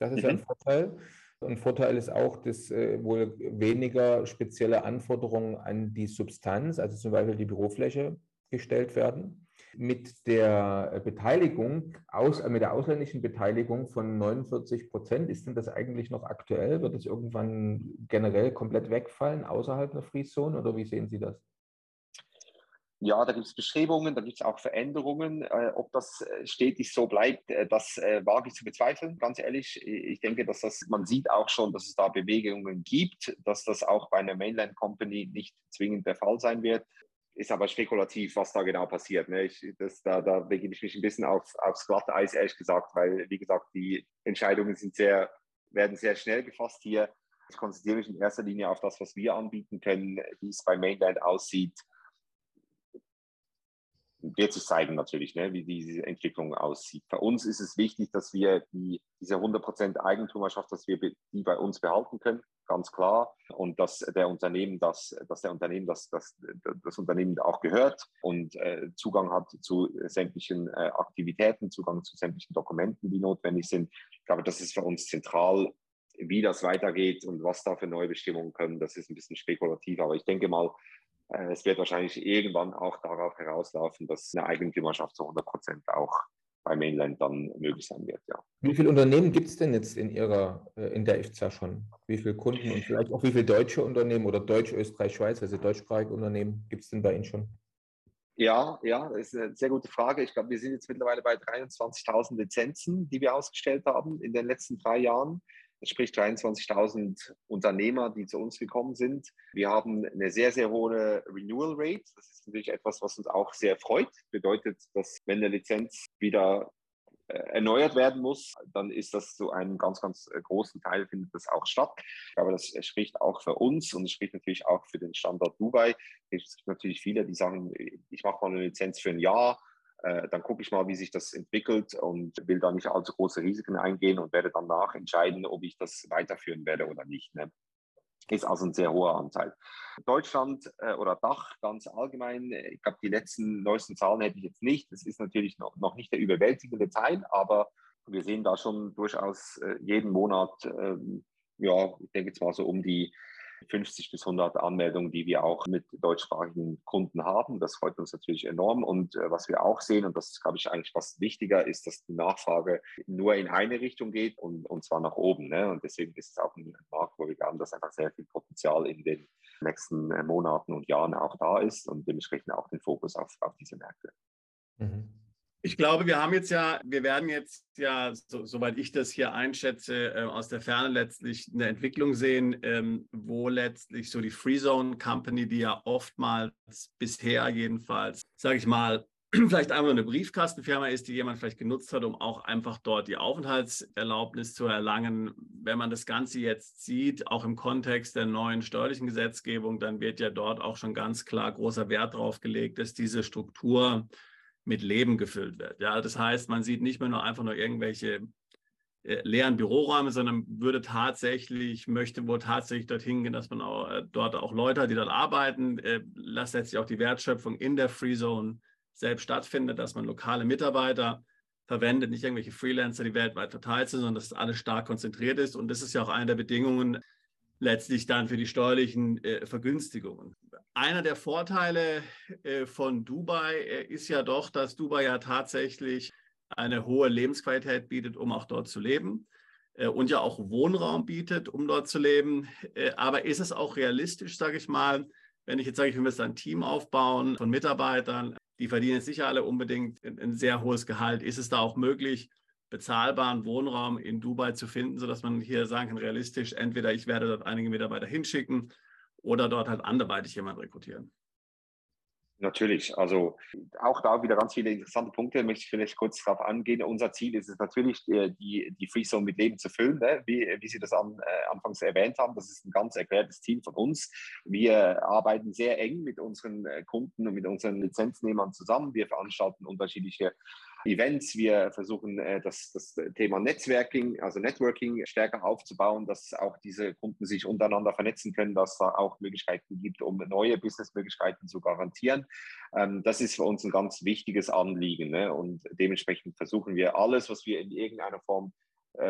Das ist mhm. ein Vorteil. Ein Vorteil ist auch, dass äh, wohl weniger spezielle Anforderungen an die Substanz, also zum Beispiel die Bürofläche, gestellt werden. Mit der Beteiligung, aus, mit der ausländischen Beteiligung von 49 Prozent, ist denn das eigentlich noch aktuell? Wird es irgendwann generell komplett wegfallen außerhalb der Freezone oder wie sehen Sie das? Ja, da gibt es Bestrebungen, da gibt es auch Veränderungen. Äh, ob das äh, stetig so bleibt, äh, das äh, wage ich zu bezweifeln, ganz ehrlich. Ich denke, dass das, man sieht auch schon, dass es da Bewegungen gibt, dass das auch bei einer Mainland Company nicht zwingend der Fall sein wird. Ist aber spekulativ, was da genau passiert. Ne? Ich, das, da, da begebe ich mich ein bisschen auf, aufs glatte Eis, ehrlich gesagt, weil, wie gesagt, die Entscheidungen sind sehr, werden sehr schnell gefasst hier. Ich konzentriere mich in erster Linie auf das, was wir anbieten können, wie es bei Mainland aussieht wird sich zeigen natürlich, ne, wie diese Entwicklung aussieht. Für uns ist es wichtig, dass wir die, diese 100% Eigentumerschaft, dass wir die bei uns behalten können, ganz klar. Und dass der Unternehmen das, dass der Unternehmen das, das, das Unternehmen auch gehört und äh, Zugang hat zu sämtlichen äh, Aktivitäten, Zugang zu sämtlichen Dokumenten, die notwendig sind. Ich glaube, das ist für uns zentral, wie das weitergeht und was da für neue Bestimmungen kommen. Das ist ein bisschen spekulativ, aber ich denke mal, es wird wahrscheinlich irgendwann auch darauf herauslaufen, dass eine Eigentümerschaft zu 100 Prozent auch bei Mainland dann möglich sein wird. Ja. Wie viele Unternehmen gibt es denn jetzt in Ihrer, äh, in der IFZA schon? Wie viele Kunden und vielleicht auch wie viele deutsche Unternehmen oder Deutsch, Österreich, Schweiz, also deutschsprachige Unternehmen gibt es denn bei Ihnen schon? Ja, ja, das ist eine sehr gute Frage. Ich glaube, wir sind jetzt mittlerweile bei 23.000 Lizenzen, die wir ausgestellt haben in den letzten drei Jahren sprich 23.000 Unternehmer, die zu uns gekommen sind. Wir haben eine sehr, sehr hohe Renewal Rate. Das ist natürlich etwas, was uns auch sehr freut. Bedeutet, dass wenn eine Lizenz wieder äh, erneuert werden muss, dann ist das zu einem ganz, ganz äh, großen Teil findet das auch statt. Aber das spricht auch für uns und es spricht natürlich auch für den Standort Dubai. Es gibt natürlich viele, die sagen, ich mache mal eine Lizenz für ein Jahr äh, dann gucke ich mal, wie sich das entwickelt und will da nicht allzu große Risiken eingehen und werde danach entscheiden, ob ich das weiterführen werde oder nicht. Ne? Ist also ein sehr hoher Anteil. Deutschland äh, oder Dach ganz allgemein, äh, ich glaube, die letzten neuesten Zahlen hätte ich jetzt nicht. Das ist natürlich noch, noch nicht der überwältigende Teil, aber wir sehen da schon durchaus äh, jeden Monat, ähm, ja, ich denke jetzt mal so um die 50 bis 100 Anmeldungen, die wir auch mit deutschsprachigen Kunden haben. Das freut uns natürlich enorm. Und äh, was wir auch sehen, und das ist, glaube ich, eigentlich fast wichtiger, ist, dass die Nachfrage nur in eine Richtung geht und, und zwar nach oben. Ne? Und deswegen ist es auch ein Markt, wo wir glauben, dass einfach sehr viel Potenzial in den nächsten äh, Monaten und Jahren auch da ist und dementsprechend auch den Fokus auf, auf diese Märkte. Mhm. Ich glaube, wir haben jetzt ja, wir werden jetzt ja, so, soweit ich das hier einschätze, äh, aus der Ferne letztlich eine Entwicklung sehen, ähm, wo letztlich so die Freezone Company, die ja oftmals bisher jedenfalls, sage ich mal, vielleicht einfach eine Briefkastenfirma ist, die jemand vielleicht genutzt hat, um auch einfach dort die Aufenthaltserlaubnis zu erlangen, wenn man das Ganze jetzt sieht, auch im Kontext der neuen steuerlichen Gesetzgebung, dann wird ja dort auch schon ganz klar großer Wert drauf gelegt, dass diese Struktur mit Leben gefüllt wird. Ja, das heißt, man sieht nicht mehr nur einfach nur irgendwelche äh, leeren Büroräume, sondern würde tatsächlich, möchte wohl tatsächlich dorthin gehen, dass man auch, äh, dort auch Leute, die dort arbeiten, äh, lässt letztlich auch die Wertschöpfung in der Free Zone selbst stattfindet, dass man lokale Mitarbeiter verwendet, nicht irgendwelche Freelancer, die weltweit verteilt sind, sondern dass alles stark konzentriert ist. Und das ist ja auch eine der Bedingungen letztlich dann für die steuerlichen äh, Vergünstigungen. Einer der Vorteile äh, von Dubai äh, ist ja doch, dass Dubai ja tatsächlich eine hohe Lebensqualität bietet, um auch dort zu leben äh, und ja auch Wohnraum bietet, um dort zu leben. Äh, aber ist es auch realistisch, sage ich mal, wenn ich jetzt sage, ich will jetzt ein Team aufbauen von Mitarbeitern, die verdienen jetzt sicher alle unbedingt ein sehr hohes Gehalt. Ist es da auch möglich, bezahlbaren Wohnraum in Dubai zu finden, sodass man hier sagen kann, realistisch, entweder ich werde dort einige Mitarbeiter hinschicken oder dort halt anderweitig jemanden rekrutieren? Natürlich, also auch da wieder ganz viele interessante Punkte, möchte ich vielleicht kurz darauf angehen. Unser Ziel ist es natürlich, äh, die, die Free Zone mit Leben zu füllen, ne? wie, wie Sie das an, äh, anfangs erwähnt haben. Das ist ein ganz erklärtes Ziel von uns. Wir arbeiten sehr eng mit unseren äh, Kunden und mit unseren Lizenznehmern zusammen. Wir veranstalten unterschiedliche Events. Wir versuchen äh, das, das Thema Netzwerking, also Networking stärker aufzubauen, dass auch diese Kunden sich untereinander vernetzen können, dass da auch Möglichkeiten gibt, um neue Businessmöglichkeiten zu garantieren. Ähm, das ist für uns ein ganz wichtiges Anliegen. Ne? Und dementsprechend versuchen wir alles, was wir in irgendeiner Form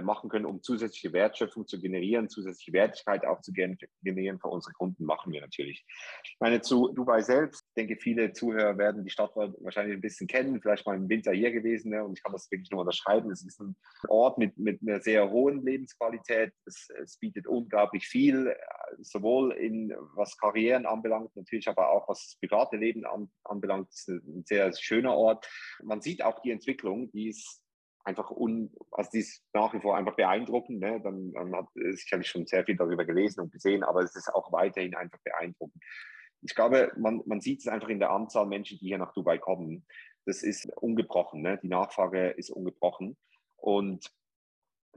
machen können, um zusätzliche Wertschöpfung zu generieren, zusätzliche Wertigkeit auch zu generieren für unsere Kunden, machen wir natürlich. Ich meine, zu Dubai selbst, ich denke, viele Zuhörer werden die Stadt wahrscheinlich ein bisschen kennen, vielleicht mal im Winter hier gewesen ne? und ich kann das wirklich nur unterschreiben. Es ist ein Ort mit, mit einer sehr hohen Lebensqualität. Es, es bietet unglaublich viel, sowohl in was Karrieren anbelangt, natürlich aber auch was das private Leben an, anbelangt. Es ist ein sehr schöner Ort. Man sieht auch die Entwicklung, die ist einfach un, also die ist nach wie vor einfach beeindruckend. Ne? Dann, dann hat sicherlich schon sehr viel darüber gelesen und gesehen, aber es ist auch weiterhin einfach beeindruckend. Ich glaube, man, man sieht es einfach in der Anzahl Menschen, die hier nach Dubai kommen. Das ist ungebrochen. Ne? Die Nachfrage ist ungebrochen. Und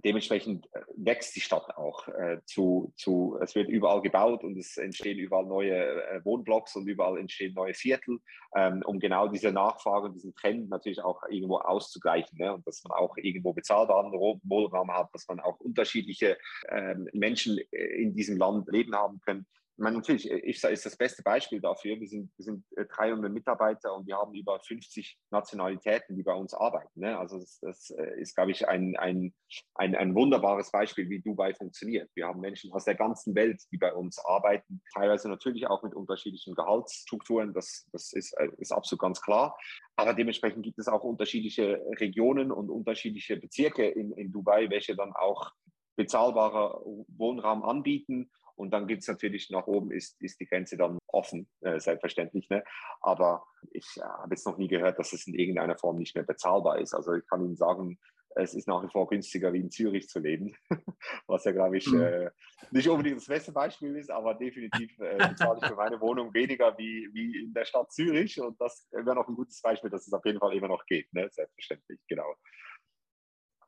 dementsprechend äh, wächst die Stadt auch äh, zu, zu, es wird überall gebaut und es entstehen überall neue äh, Wohnblocks und überall entstehen neue Viertel, ähm, um genau diese Nachfrage und diesen Trend natürlich auch irgendwo auszugleichen ne? und dass man auch irgendwo bezahlbaren Wohnraum hat, dass man auch unterschiedliche ähm, Menschen äh, in diesem Land leben haben können meine, natürlich, IFSA ist das beste Beispiel dafür. Wir sind, wir sind 300 äh, Mitarbeiter und wir haben über 50 Nationalitäten, die bei uns arbeiten. Ne? Also das, das, äh, ist, glaube ich, ein, ein, ein, ein wunderbares Beispiel, wie Dubai funktioniert. Wir haben Menschen aus der ganzen Welt, die bei uns arbeiten, teilweise natürlich auch mit unterschiedlichen Gehaltsstrukturen. Das, das ist, äh, ist absolut ganz klar. Aber dementsprechend gibt es auch unterschiedliche Regionen und unterschiedliche Bezirke in, in Dubai, welche dann auch bezahlbarer Wohnraum anbieten und dann gibt es natürlich nach oben, ist, ist die Grenze dann offen, äh, selbstverständlich. Ne? Aber ich äh, habe jetzt noch nie gehört, dass es in irgendeiner Form nicht mehr bezahlbar ist. Also ich kann Ihnen sagen, es ist nach wie vor günstiger wie in Zürich zu leben, was ja, glaube ich, mhm. äh, nicht unbedingt das beste Beispiel ist, aber definitiv äh, bezahle ich für meine Wohnung weniger wie, wie in der Stadt Zürich. Und das wäre noch ein gutes Beispiel, dass es auf jeden Fall immer noch geht, ne? selbstverständlich, genau.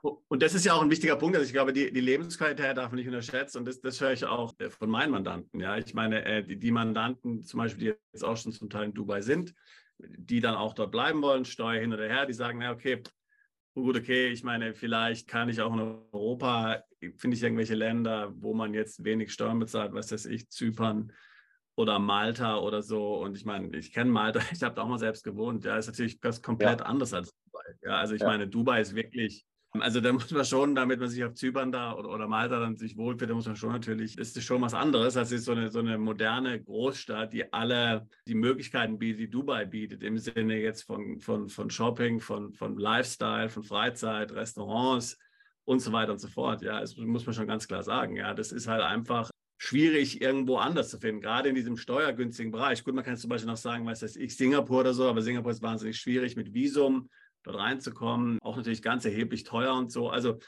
Und das ist ja auch ein wichtiger Punkt. Also ich glaube, die, die Lebensqualität darf man nicht unterschätzen. Und das, das höre ich auch äh, von meinen Mandanten. Ja, ich meine, äh, die, die Mandanten zum Beispiel, die jetzt auch schon zum Teil in Dubai sind, die dann auch dort bleiben wollen, Steuer hin oder her, die sagen, na okay, gut, okay, ich meine, vielleicht kann ich auch in Europa, finde ich irgendwelche Länder, wo man jetzt wenig Steuern bezahlt, was weiß ich, Zypern oder Malta oder so. Und ich meine, ich kenne Malta, ich habe da auch mal selbst gewohnt. Ja, ist natürlich komplett ja. anders als Dubai. Ja, also ich ja. meine, Dubai ist wirklich also da muss man schon, damit man sich auf Zypern da oder, oder Malta dann sich wohlfühlt, da muss man schon natürlich, ist das schon was anderes. als ist so eine, so eine moderne Großstadt, die alle die Möglichkeiten bietet, die Dubai bietet, im Sinne jetzt von, von, von Shopping, von, von Lifestyle, von Freizeit, Restaurants und so weiter und so fort. Ja, das muss man schon ganz klar sagen. Ja, das ist halt einfach schwierig irgendwo anders zu finden, gerade in diesem steuergünstigen Bereich. Gut, man kann zum Beispiel noch sagen, weiß ich, Singapur oder so, aber Singapur ist wahnsinnig schwierig mit Visum dort reinzukommen. Auch natürlich ganz erheblich teuer und so. Also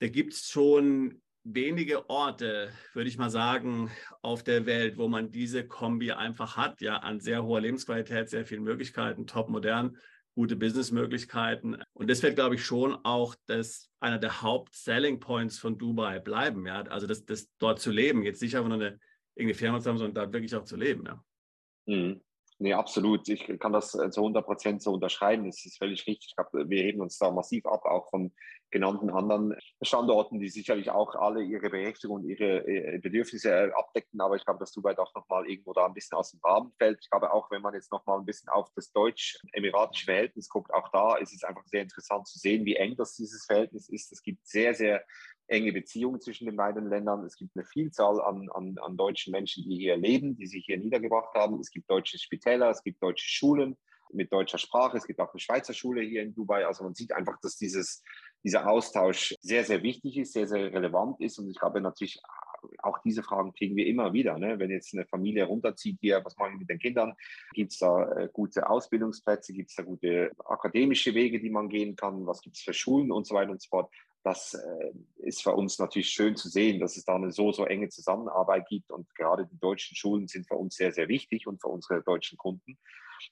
da gibt es schon wenige Orte, würde ich mal sagen, auf der Welt, wo man diese Kombi einfach hat, ja, an sehr hoher Lebensqualität, sehr vielen Möglichkeiten, top modern, gute Businessmöglichkeiten. Und das wird, glaube ich, schon auch das, einer der Haupt-Selling Points von Dubai bleiben. Ja? Also das, das dort zu leben, jetzt nicht einfach nur eine irgendeine Firma zu haben, sondern da wirklich auch zu leben. Ja. Mhm. Nee, absolut. Ich kann das äh, zu 100 Prozent so unterschreiben. Das ist völlig richtig. Ich glaube, wir reden uns da massiv ab, auch von genannten anderen Standorten, die sicherlich auch alle ihre Berechtigung und ihre äh, Bedürfnisse äh, abdecken. Aber ich glaube, dass Dubai doch nochmal irgendwo da ein bisschen aus dem Rahmen fällt. Ich glaube auch, wenn man jetzt nochmal ein bisschen auf das deutsch-emiratische Verhältnis guckt, auch da ist es einfach sehr interessant zu sehen, wie eng das dieses Verhältnis ist. Es gibt sehr, sehr enge Beziehungen zwischen den beiden Ländern. Es gibt eine Vielzahl an, an, an deutschen Menschen, die hier leben, die sich hier niedergebracht haben. Es gibt deutsche Spitäler, es gibt deutsche Schulen mit deutscher Sprache. Es gibt auch eine Schweizer Schule hier in Dubai. Also man sieht einfach, dass dieses, dieser Austausch sehr, sehr wichtig ist, sehr, sehr relevant ist. Und ich glaube natürlich, auch diese Fragen kriegen wir immer wieder. Ne? Wenn jetzt eine Familie runterzieht hier, was machen wir mit den Kindern? Gibt es da äh, gute Ausbildungsplätze? Gibt es da gute akademische Wege, die man gehen kann? Was gibt es für Schulen und so weiter und so fort? Das äh, ist für uns natürlich schön zu sehen, dass es da eine so, so enge Zusammenarbeit gibt. Und gerade die deutschen Schulen sind für uns sehr, sehr wichtig und für unsere deutschen Kunden.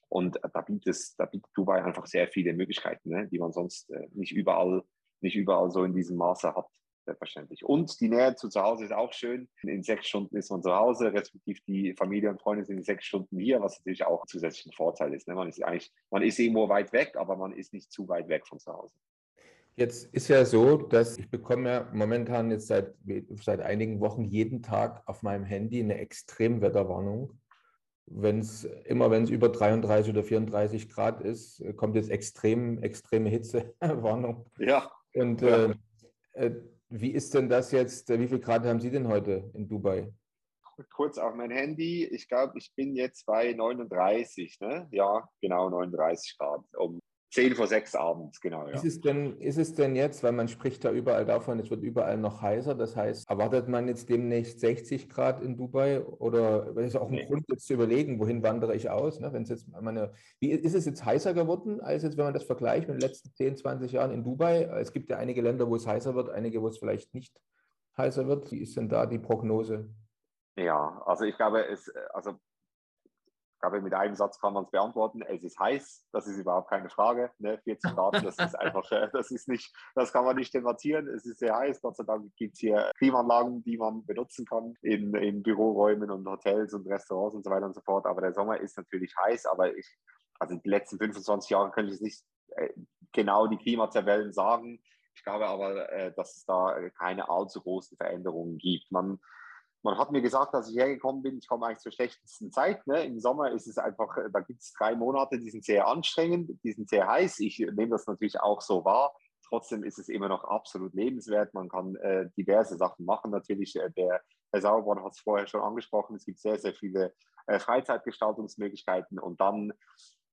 Und da bietet, es, da bietet Dubai einfach sehr viele Möglichkeiten, ne, die man sonst äh, nicht, überall, nicht überall so in diesem Maße hat. Selbstverständlich. Und die Nähe zu, zu Hause ist auch schön. In sechs Stunden ist man zu Hause, respektive die Familie und Freunde sind in sechs Stunden hier, was natürlich auch ein zusätzlicher Vorteil ist. Ne? Man ist eigentlich, man ist irgendwo weit weg, aber man ist nicht zu weit weg von zu Hause. Jetzt ist ja so, dass ich bekomme ja momentan jetzt seit, seit einigen Wochen jeden Tag auf meinem Handy eine Extremwetterwarnung. Wenn es immer, wenn es über 33 oder 34 Grad ist, kommt jetzt extrem, extreme Hitzewarnung. Ja. Und ja. Äh, äh, wie ist denn das jetzt? Wie viel Grad haben Sie denn heute in Dubai? Kurz auf mein Handy. Ich glaube, ich bin jetzt bei 39. Ne? Ja, genau 39 Grad. Um 10 vor 6 abends, genau. Ja. Ist, es denn, ist es denn jetzt, weil man spricht da überall davon, es wird überall noch heißer, das heißt, erwartet man jetzt demnächst 60 Grad in Dubai oder ist auch ein nee. Grund jetzt zu überlegen, wohin wandere ich aus? Ne? Wenn es jetzt meine, wie, ist es jetzt heißer geworden, als jetzt, wenn man das vergleicht mit den letzten 10, 20 Jahren in Dubai? Es gibt ja einige Länder, wo es heißer wird, einige, wo es vielleicht nicht heißer wird. Wie ist denn da die Prognose? Ja, also ich glaube, es, also glaube, mit einem Satz kann man es beantworten. Es ist heiß, das ist überhaupt keine Frage. Ne? 14 Grad, das ist einfach, äh, das ist nicht, das kann man nicht debattieren. Es ist sehr heiß. Gott sei Dank gibt es hier Klimaanlagen, die man benutzen kann in, in Büroräumen und Hotels und Restaurants und so weiter und so fort. Aber der Sommer ist natürlich heiß, aber ich, also die letzten 25 Jahre könnte ich nicht äh, genau die Klimatabellen sagen. Ich glaube aber, äh, dass es da keine allzu großen Veränderungen gibt. Man man hat mir gesagt, dass ich hergekommen bin, ich komme eigentlich zur schlechtesten Zeit. Ne? Im Sommer ist es einfach, da gibt es drei Monate, die sind sehr anstrengend, die sind sehr heiß. Ich nehme das natürlich auch so wahr. Trotzdem ist es immer noch absolut lebenswert. Man kann äh, diverse Sachen machen. Natürlich, äh, der Herr Sauerborn hat es vorher schon angesprochen, es gibt sehr, sehr viele äh, Freizeitgestaltungsmöglichkeiten. Und dann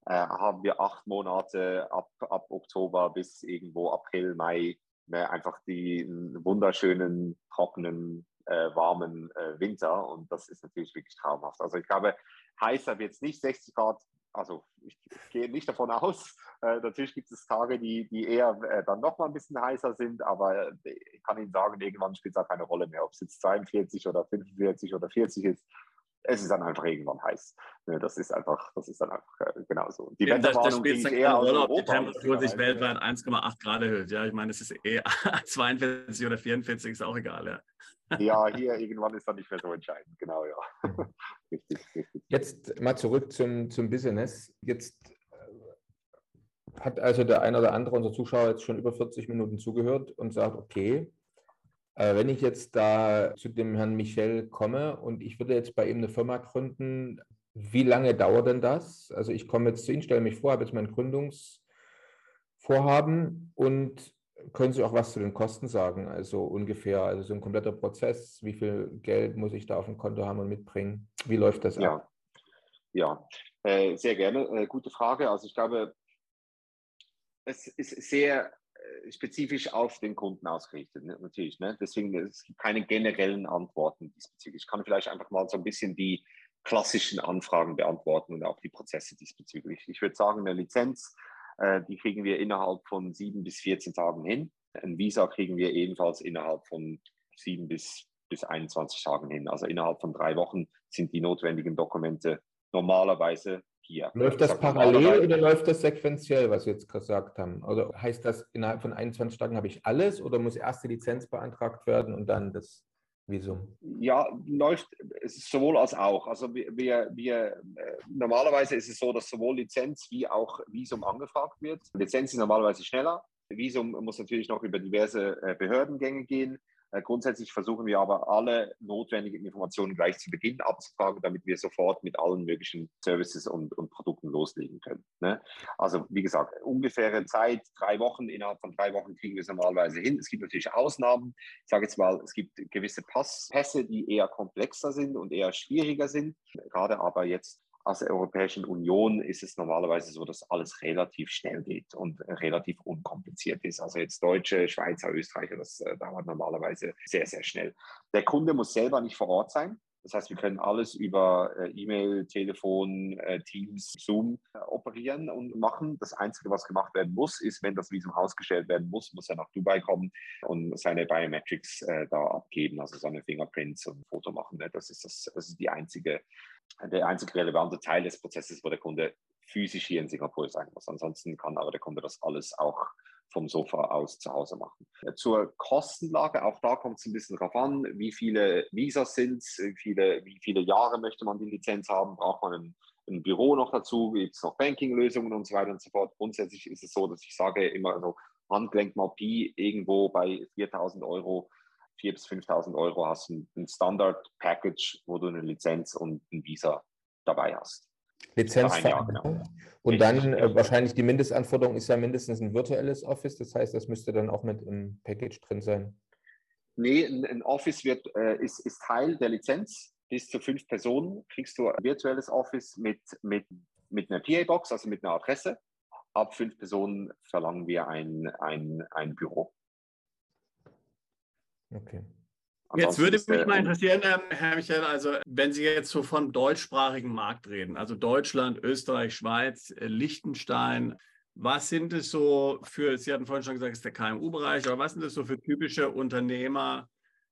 äh, haben wir acht Monate ab, ab Oktober bis irgendwo April, Mai ne? einfach die wunderschönen, trockenen äh, warmen äh, Winter und das ist natürlich wirklich traumhaft. Also ich glaube, heißer wird es nicht, 60 Grad, also ich, ich gehe nicht davon aus. Äh, natürlich gibt es Tage, die, die eher äh, dann noch mal ein bisschen heißer sind, aber äh, ich kann Ihnen sagen, irgendwann spielt es auch keine Rolle mehr, ob es jetzt 42 oder 45 oder 40 ist es ist dann einfach irgendwann heiß. Das ist einfach, das ist dann einfach äh, genauso. Die ja, Wetterwarnung spielt es dann eher Rolle, ob die Temperatur sich weltweit 1,8 Grad erhöht. Ja, ich meine, es ist eher 42 oder 44, ist auch egal. Ja. Ja, hier irgendwann ist dann nicht mehr so entscheidend, genau, ja. richtig, richtig. Jetzt mal zurück zum, zum Business. Jetzt äh, hat also der eine oder andere unserer Zuschauer jetzt schon über 40 Minuten zugehört und sagt, okay, äh, wenn ich jetzt da zu dem Herrn Michel komme und ich würde jetzt bei ihm eine Firma gründen, wie lange dauert denn das? Also ich komme jetzt zu Ihnen, stelle mich vor, habe jetzt mein Gründungsvorhaben und können Sie auch was zu den Kosten sagen? Also ungefähr, also so ein kompletter Prozess, wie viel Geld muss ich da auf dem Konto haben und mitbringen? Wie läuft das ja. ab? Ja, äh, sehr gerne. Äh, gute Frage. Also ich glaube, es ist sehr äh, spezifisch auf den Kunden ausgerichtet, ne? natürlich. Ne? Deswegen es gibt keine generellen Antworten diesbezüglich. Ich kann vielleicht einfach mal so ein bisschen die klassischen Anfragen beantworten und auch die Prozesse diesbezüglich. Ich würde sagen, eine Lizenz äh, die kriegen wir innerhalb von sieben bis 14 Tagen hin. Ein Visa kriegen wir ebenfalls innerhalb von sieben bis, bis 21 Tagen hin. Also innerhalb von drei Wochen sind die notwendigen Dokumente normalerweise hier. Läuft das parallel oder läuft das sequenziell, was Sie jetzt gesagt haben? Oder heißt das, innerhalb von 21 Tagen habe ich alles oder muss erst die Lizenz beantragt werden und dann das Visum? Ja, läuft sowohl als auch. Also wir, wir, äh, normalerweise ist es so, dass sowohl Lizenz wie auch Visum angefragt wird. Lizenz ist normalerweise schneller. Visum muss natürlich noch über diverse äh, Behördengänge gehen. Äh, grundsätzlich versuchen wir aber alle notwendigen Informationen gleich zu Beginn abzufragen, damit wir sofort mit allen möglichen Services und, und Produkten loslegen können. Ne? Also wie gesagt, ungefähre Zeit, drei Wochen, innerhalb von drei Wochen kriegen wir es normalerweise hin. Es gibt natürlich Ausnahmen. Ich sage jetzt mal, es gibt gewisse Pass Pässe, die eher komplexer sind und eher schwieriger sind. Gerade aber jetzt der Europäischen Union ist es normalerweise so, dass alles relativ schnell geht und relativ unkompliziert ist. Also jetzt Deutsche, Schweizer, Österreicher, das äh, dauert normalerweise sehr, sehr schnell. Der Kunde muss selber nicht vor Ort sein. Das heißt, wir können alles über äh, E-Mail, Telefon, äh, Teams, Zoom operieren und machen. Das Einzige, was gemacht werden muss, ist, wenn das Visum ausgestellt werden muss, muss er nach Dubai kommen und seine Biometrics da abgeben, also seine Fingerprints und ein Foto machen. Ne? Das, ist das, das ist die einzige der einzige relevante Teil des Prozesses, wo der Kunde physisch hier in Singapur sein muss. Ansonsten kann aber der Kunde das alles auch vom Sofa aus zu Hause machen. Zur Kostenlage, auch da kommt es ein bisschen drauf an, wie viele Visas sind wie viele, wie viele Jahre möchte man die Lizenz haben, braucht man ein, ein Büro noch dazu, gibt es noch Banking-Lösungen und so weiter und so fort. Grundsätzlich ist es so, dass ich sage immer so, Handgelenk mal Pi irgendwo bei 4000 Euro 4.000 bis 5.000 Euro hast du ein Standard-Package, wo du eine Lizenz und ein Visa dabei hast. Lizenz Jahr, genau. Und Richtig, dann äh, wahrscheinlich die Mindestanforderung ist ja mindestens ein virtuelles Office. Das heißt, das müsste dann auch mit im Package drin sein. Nee, ein, ein Office wird, äh, ist, ist Teil der Lizenz. Bis zu fünf Personen kriegst du ein virtuelles Office mit, mit, mit einer PA-Box, also mit einer Adresse. Ab fünf Personen verlangen wir ein, ein, ein Büro. Okay. Jetzt würde mich mal interessieren, ähm, Herr Michael, also wenn Sie jetzt so von deutschsprachigen Markt reden, also Deutschland, Österreich, Schweiz, äh, Liechtenstein, was sind es so für, Sie hatten vorhin schon gesagt, es ist der KMU-Bereich, aber was sind es so für typische Unternehmer,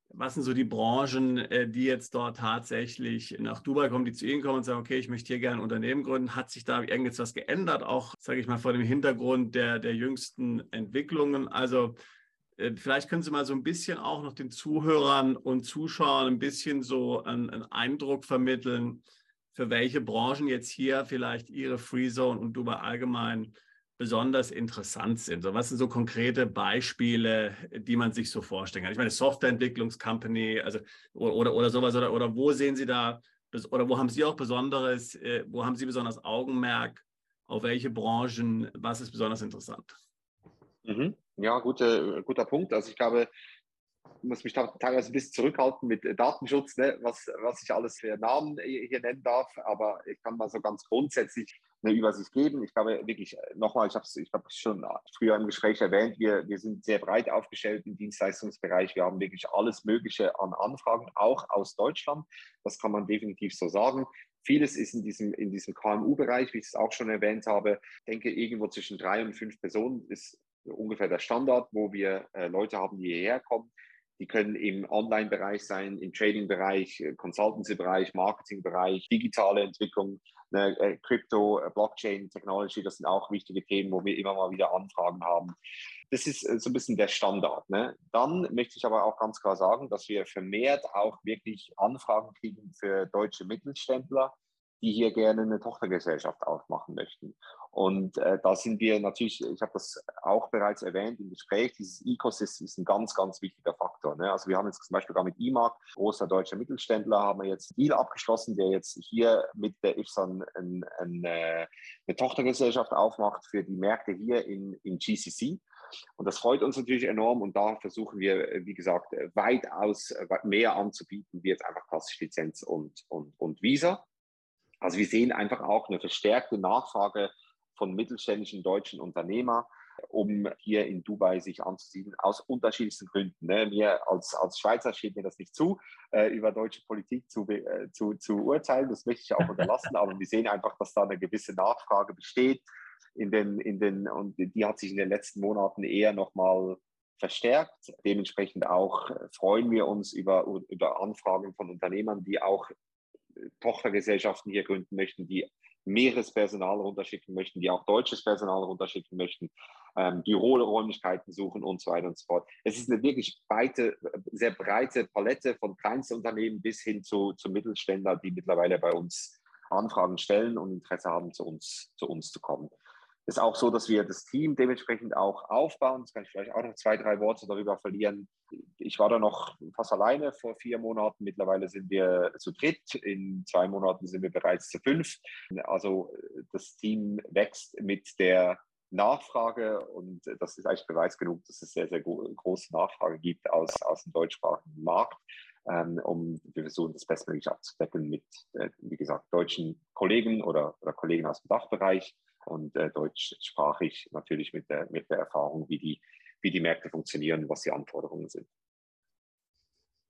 was sind so die Branchen, äh, die jetzt dort tatsächlich nach Dubai kommen, die zu Ihnen kommen und sagen, okay, ich möchte hier gerne ein Unternehmen gründen? Hat sich da irgendetwas geändert, auch, sage ich mal, vor dem Hintergrund der, der jüngsten Entwicklungen? Also vielleicht können Sie mal so ein bisschen auch noch den Zuhörern und Zuschauern ein bisschen so einen, einen Eindruck vermitteln, für welche Branchen jetzt hier vielleicht Ihre Free Zone und Dubai allgemein besonders interessant sind. So, was sind so konkrete Beispiele, die man sich so vorstellen kann? Ich meine, Softwareentwicklungscompany, also oder, oder sowas, oder, oder wo sehen Sie da, oder wo haben Sie auch besonderes, äh, wo haben Sie besonders Augenmerk, auf welche Branchen, was ist besonders interessant? Mhm. Ja, gute, guter Punkt. Also ich glaube, ich muss mich da teilweise ein bisschen zurückhalten mit Datenschutz, ne, was, was ich alles für Namen hier nennen darf, aber ich kann mal so ganz grundsätzlich eine Übersicht geben. Ich glaube wirklich, nochmal, ich habe es ich schon früher im Gespräch erwähnt, wir, wir sind sehr breit aufgestellt im Dienstleistungsbereich. Wir haben wirklich alles Mögliche an Anfragen, auch aus Deutschland. Das kann man definitiv so sagen. Vieles ist in diesem, in diesem KMU-Bereich, wie ich es auch schon erwähnt habe. Ich denke, irgendwo zwischen drei und fünf Personen ist ungefähr der Standard, wo wir äh, Leute haben, die hierher kommen. Die können im Online-Bereich sein, im Trading-Bereich, äh, Consultancy-Bereich, Marketing-Bereich, digitale Entwicklung, ne, äh, Crypto, äh, Blockchain, Technology. Das sind auch wichtige Themen, wo wir immer mal wieder Anfragen haben. Das ist äh, so ein bisschen der Standard. Ne? Dann möchte ich aber auch ganz klar sagen, dass wir vermehrt auch wirklich Anfragen kriegen für deutsche Mittelständler, die hier gerne eine Tochtergesellschaft aufmachen möchten. Und äh, da sind wir natürlich, ich habe das auch bereits erwähnt im Gespräch, dieses Ecosystem ist ein ganz, ganz wichtiger Faktor. Ne? Also wir haben jetzt zum Beispiel gar mit IMAG, großer deutscher Mittelständler, haben wir jetzt Deal abgeschlossen, der jetzt hier mit der IFSAN ein, ein, äh, eine Tochtergesellschaft aufmacht für die Märkte hier in, in GCC. Und das freut uns natürlich enorm und da versuchen wir, wie gesagt, weitaus mehr anzubieten, wie jetzt einfach klassisch Lizenz und, und, und Visa. Also wir sehen einfach auch eine verstärkte Nachfrage von mittelständischen deutschen Unternehmern, um hier in Dubai sich anzusiedeln, aus unterschiedlichsten Gründen. Ne? Mir als, als Schweizer steht mir das nicht zu, äh, über deutsche Politik zu, äh, zu, zu urteilen. Das möchte ich auch unterlassen, aber wir sehen einfach, dass da eine gewisse Nachfrage besteht. In den, in den, und die hat sich in den letzten Monaten eher nochmal verstärkt. Dementsprechend auch freuen wir uns über, über Anfragen von Unternehmern, die auch Tochtergesellschaften hier gründen möchten, die Meerespersonal runterschicken möchten, die auch deutsches Personal runterschicken möchten, ähm, Büroräumlichkeiten suchen und so weiter und so fort. Es ist eine wirklich breite, sehr breite Palette von Kleinstunternehmen bis hin zu, zu Mittelständler, die mittlerweile bei uns Anfragen stellen und Interesse haben, zu uns, zu uns zu kommen. Ist auch so, dass wir das Team dementsprechend auch aufbauen. Das kann ich vielleicht auch noch zwei, drei Worte darüber verlieren. Ich war da noch fast alleine vor vier Monaten. Mittlerweile sind wir zu dritt. In zwei Monaten sind wir bereits zu fünf. Also das Team wächst mit der Nachfrage und das ist eigentlich Beweis genug, dass es sehr, sehr große Nachfrage gibt aus, aus dem deutschsprachigen Markt. Ähm, um wir versuchen das bestmöglich abzudecken mit, äh, wie gesagt, deutschen Kollegen oder, oder Kollegen aus dem Dachbereich und äh, deutschsprachig natürlich mit der, mit der Erfahrung, wie die, wie die Märkte funktionieren, was die Anforderungen sind.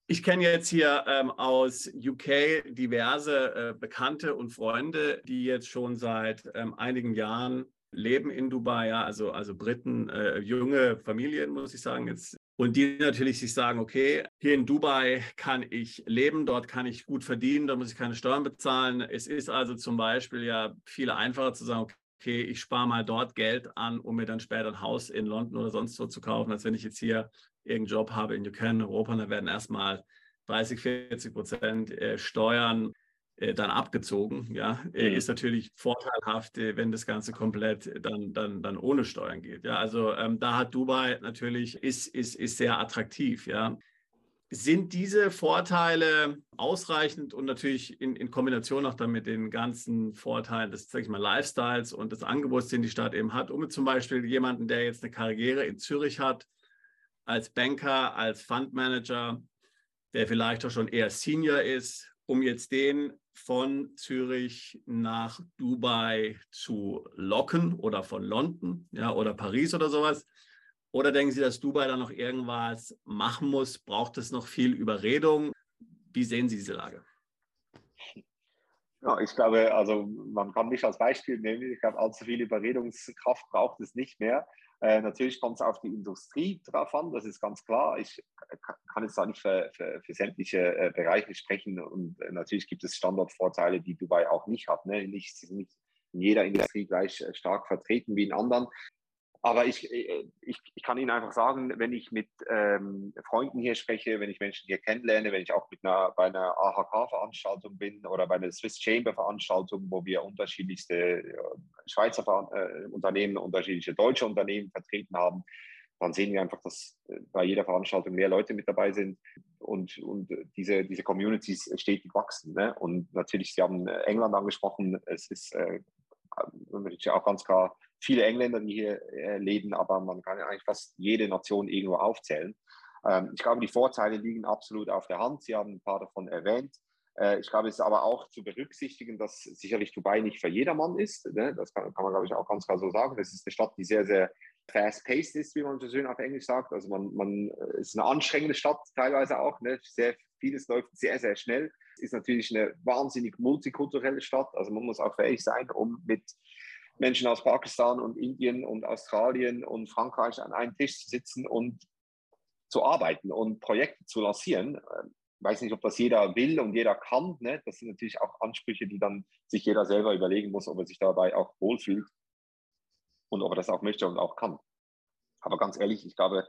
Ich kenne jetzt hier ähm, aus UK diverse äh, Bekannte und Freunde, die jetzt schon seit ähm, einigen Jahren leben in Dubai, ja, also, also Briten, äh, junge Familien, muss ich sagen, jetzt. Und die natürlich sich sagen, okay, hier in Dubai kann ich leben, dort kann ich gut verdienen, da muss ich keine Steuern bezahlen. Es ist also zum Beispiel ja viel einfacher zu sagen, okay, ich spare mal dort Geld an, um mir dann später ein Haus in London oder sonst wo zu kaufen, als wenn ich jetzt hier irgendeinen Job habe in UK, in Europa, da werden erstmal 30, 40 Prozent äh, Steuern äh, dann abgezogen. Ja, äh, ist natürlich vorteilhaft, wenn das Ganze komplett dann, dann, dann ohne Steuern geht. Ja, also ähm, da hat Dubai natürlich, ist, ist, ist sehr attraktiv. Ja, sind diese Vorteile ausreichend und natürlich in, in Kombination auch dann mit den ganzen Vorteilen des, sag ich mal, Lifestyles und des Angebots, den die Stadt eben hat, um zum Beispiel jemanden, der jetzt eine Karriere in Zürich hat, als Banker, als Fundmanager, der vielleicht auch schon eher Senior ist, um jetzt den von Zürich nach Dubai zu locken oder von London ja, oder Paris oder sowas. Oder denken Sie, dass Dubai da noch irgendwas machen muss? Braucht es noch viel Überredung? Wie sehen Sie diese Lage? Ja, ich glaube, also man kann mich als Beispiel nehmen. Ich glaube, allzu viel Überredungskraft braucht es nicht mehr. Äh, natürlich kommt es auf die Industrie drauf an, das ist ganz klar. Ich kann jetzt da nicht für, für, für sämtliche äh, Bereiche sprechen und äh, natürlich gibt es Standortvorteile, die Dubai auch nicht hat. Ne? Nicht, nicht in jeder Industrie gleich äh, stark vertreten wie in anderen. Aber ich, äh, ich, ich kann Ihnen einfach sagen, wenn ich mit ähm, Freunden hier spreche, wenn ich Menschen hier kennenlerne, wenn ich auch mit einer, bei einer AHK-Veranstaltung bin oder bei einer Swiss Chamber-Veranstaltung, wo wir unterschiedlichste äh, Schweizer äh, Unternehmen, unterschiedliche deutsche Unternehmen vertreten haben, dann sehen wir einfach, dass äh, bei jeder Veranstaltung mehr Leute mit dabei sind und, und diese, diese Communities stetig wachsen. Ne? Und natürlich, Sie haben England angesprochen, es ist äh, auch ganz klar viele Engländer, die hier äh, leben, aber man kann ja eigentlich fast jede Nation irgendwo aufzählen. Ähm, ich glaube, die Vorteile liegen absolut auf der Hand. Sie haben ein paar davon erwähnt. Äh, ich glaube, es ist aber auch zu berücksichtigen, dass sicherlich Dubai nicht für jedermann ist. Ne? Das kann, kann, man, glaube ich, auch ganz klar so sagen. Es ist eine Stadt, die sehr, sehr fast-paced ist, wie man so schön auf Englisch sagt. Also man, man äh, ist eine anstrengende Stadt teilweise auch. Ne? Sehr, vieles läuft sehr, sehr schnell. Es ist natürlich eine wahnsinnig multikulturelle Stadt. Also man muss auch fähig sein, um mit Menschen aus Pakistan und Indien und Australien und Frankreich an einem Tisch zu sitzen und zu arbeiten und Projekte zu lancieren. Ich ähm, weiß nicht, ob das jeder will und jeder kann. Ne? Das sind natürlich auch Ansprüche, die dann sich jeder selber überlegen muss, ob er sich dabei auch wohlfühlt und ob er das auch möchte und auch kann. Aber ganz ehrlich, ich glaube, äh,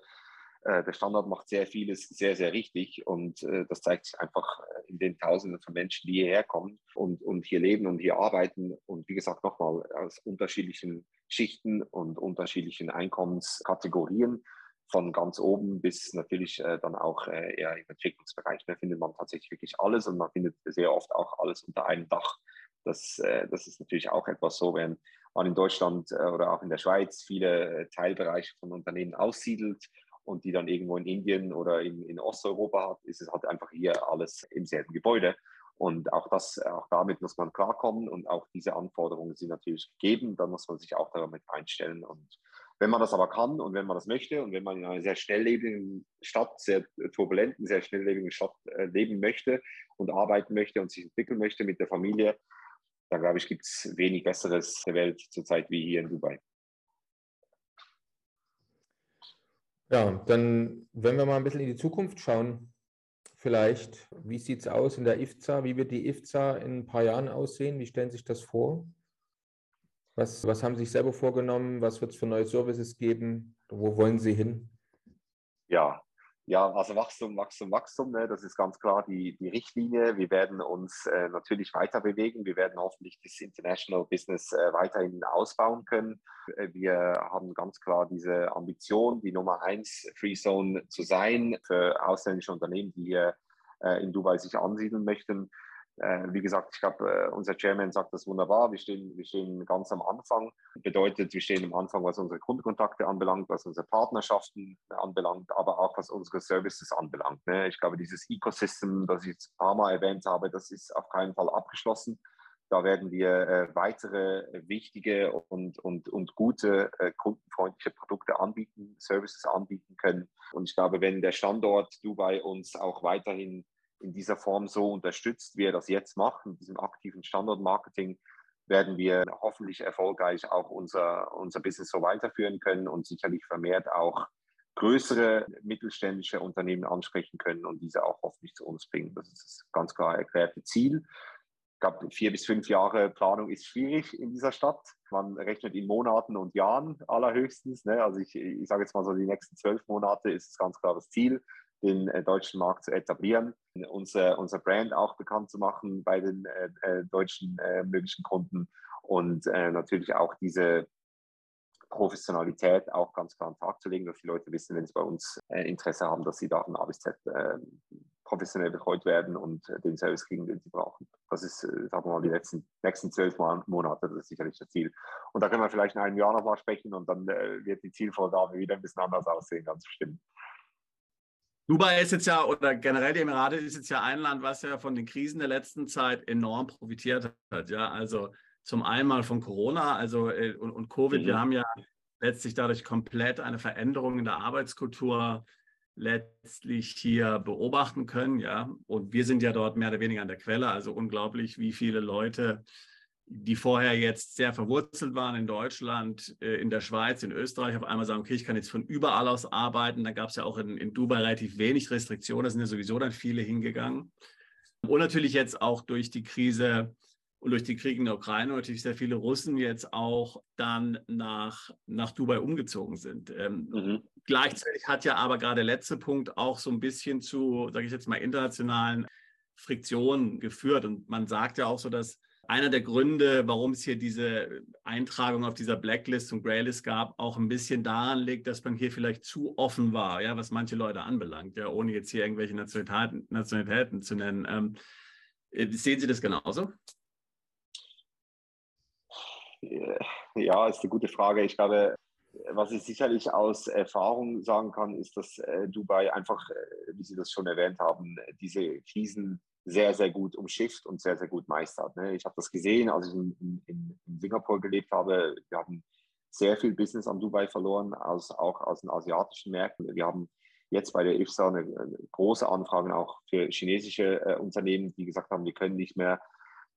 der Standard macht sehr vieles sehr, sehr richtig und äh, das zeigt sich einfach äh, in den Tausenden von Menschen, die hierher kommen und, und hier leben und hier arbeiten und wie gesagt nochmal aus unterschiedlichen Schichten und unterschiedlichen Einkommenskategorien von ganz oben bis natürlich dann auch eher im Entwicklungsbereich. Da findet man tatsächlich wirklich alles und man findet sehr oft auch alles unter einem Dach. Das, das ist natürlich auch etwas so, wenn man in Deutschland oder auch in der Schweiz viele Teilbereiche von Unternehmen aussiedelt und die dann irgendwo in Indien oder in, in Osteuropa hat, ist es halt einfach hier alles im selben Gebäude. Und auch das, auch damit muss man klarkommen und auch diese Anforderungen sind natürlich gegeben. Da muss man sich auch damit einstellen. Und wenn man das aber kann und wenn man das möchte und wenn man in einer sehr schnelllebigen Stadt, sehr turbulenten, sehr schnelllebigen Stadt äh, leben möchte und arbeiten möchte und sich entwickeln möchte mit der Familie, dann glaube ich, gibt es wenig Besseres der Welt zurzeit wie hier in Dubai. Ja, dann, wenn wir mal ein bisschen in die Zukunft schauen, vielleicht, wie sieht es aus in der IFZA? Wie wird die IFZA in ein paar Jahren aussehen? Wie stellen Sie sich das vor? Was, was haben Sie sich selber vorgenommen? Was wird es für neue Services geben? Wo wollen Sie hin? Ja, ja, also Wachstum, Wachstum, Wachstum, ne, das ist ganz klar die, die Richtlinie. Wir werden uns äh, natürlich weiter bewegen. Wir werden hoffentlich das International Business äh, weiterhin ausbauen können. Äh, wir haben ganz klar diese Ambition, die Nummer eins Free Zone zu sein für ausländische Unternehmen, die hier äh, in Dubai sich ansiedeln möchten. Äh, wie gesagt, ich glaube, äh, unser Chairman sagt das wunderbar. Wir stehen, wir stehen ganz am Anfang. Bedeutet, wir stehen am Anfang, was unsere Kundenkontakte anbelangt, was unsere Partnerschaften anbelangt, aber auch was unsere Services anbelangt. Ne? Ich glaube, dieses Ecosystem, das ich jetzt ein paar Mal erwähnt habe, das ist auf keinen Fall abgeschlossen. Da werden wir äh, weitere wichtige und, und, und gute kundenfreundliche Produkte anbieten, Services anbieten können. Und ich glaube, wenn der Standort Dubai uns auch weiterhin in dieser Form so unterstützt, wie er das jetzt macht, mit diesem aktiven Standortmarketing, werden wir hoffentlich erfolgreich auch unser, unser Business so weiterführen können und sicherlich vermehrt auch größere mittelständische Unternehmen ansprechen können und diese auch hoffentlich zu uns bringen. Das ist das ganz klar erklärte Ziel. Ich glaube, vier bis fünf Jahre Planung ist schwierig in dieser Stadt. Man rechnet in Monaten und Jahren allerhöchstens. Ne? Also ich, ich sage jetzt mal so, die nächsten zwölf Monate ist ganz klar das Ziel den äh, deutschen Markt zu etablieren, unser, unser Brand auch bekannt zu machen bei den äh, äh deutschen äh, möglichen Kunden und äh, natürlich auch diese Professionalität auch ganz klar an den Tag zu legen, dass die Leute wissen, wenn sie bei uns äh, Interesse haben, dass sie da von A bis Z professionell betreut werden und den Service kriegen, den sie brauchen. Das ist, sagen wir mal, die letzten, nächsten zwölf Monate, das ist sicherlich das Ziel. Und da können wir vielleicht in einem Jahr nochmal sprechen und dann wird die Zielvorgabe wieder ein bisschen anders aussehen, ganz bestimmt. Dubai ist jetzt ja, oder generell die Emirate ist jetzt ja ein Land, was ja von den Krisen der letzten Zeit enorm profitiert hat. Ja, also zum einen mal von Corona also, äh, und, und Covid. Mhm. Wir haben ja letztlich dadurch komplett eine Veränderung in der Arbeitskultur letztlich hier beobachten können. Ja, und wir sind ja dort mehr oder weniger an der Quelle. Also unglaublich, wie viele Leute die vorher jetzt sehr verwurzelt waren in Deutschland, äh, in der Schweiz, in Österreich, auf einmal sagen, okay, ich kann jetzt von überall aus arbeiten. Da gab es ja auch in, in Dubai relativ wenig Restriktionen, da sind ja sowieso dann viele hingegangen. Und natürlich jetzt auch durch die Krise und durch den Krieg in der Ukraine natürlich sehr viele Russen jetzt auch dann nach, nach Dubai umgezogen sind. Ähm, mhm. Gleichzeitig hat ja aber gerade der letzte Punkt auch so ein bisschen zu, sage ich jetzt mal, internationalen Friktionen geführt. Und man sagt ja auch so, dass einer der Gründe, warum es hier diese Eintragung auf dieser Blacklist und Greylist gab, auch ein bisschen daran liegt, dass man hier vielleicht zu offen war, ja, was manche Leute anbelangt, ja, ohne jetzt hier irgendwelche Nationalitäten, Nationalitäten zu nennen. Ähm, äh, sehen Sie das genauso? Ja, ist eine gute Frage. Ich glaube, was ich sicherlich aus Erfahrung sagen kann, ist, dass äh, Dubai einfach, äh, wie Sie das schon erwähnt haben, diese Krisen sehr, sehr gut umschifft und sehr, sehr gut meistert. Ne? Ich habe das gesehen, als ich in, in, in, Singapur gelebt habe. Wir haben sehr viel Business an Dubai verloren, aus, auch aus den asiatischen Märkten. Wir haben jetzt bei der IFSA eine, eine große Anfrage auch für chinesische äh, Unternehmen, die gesagt haben, wir können nicht mehr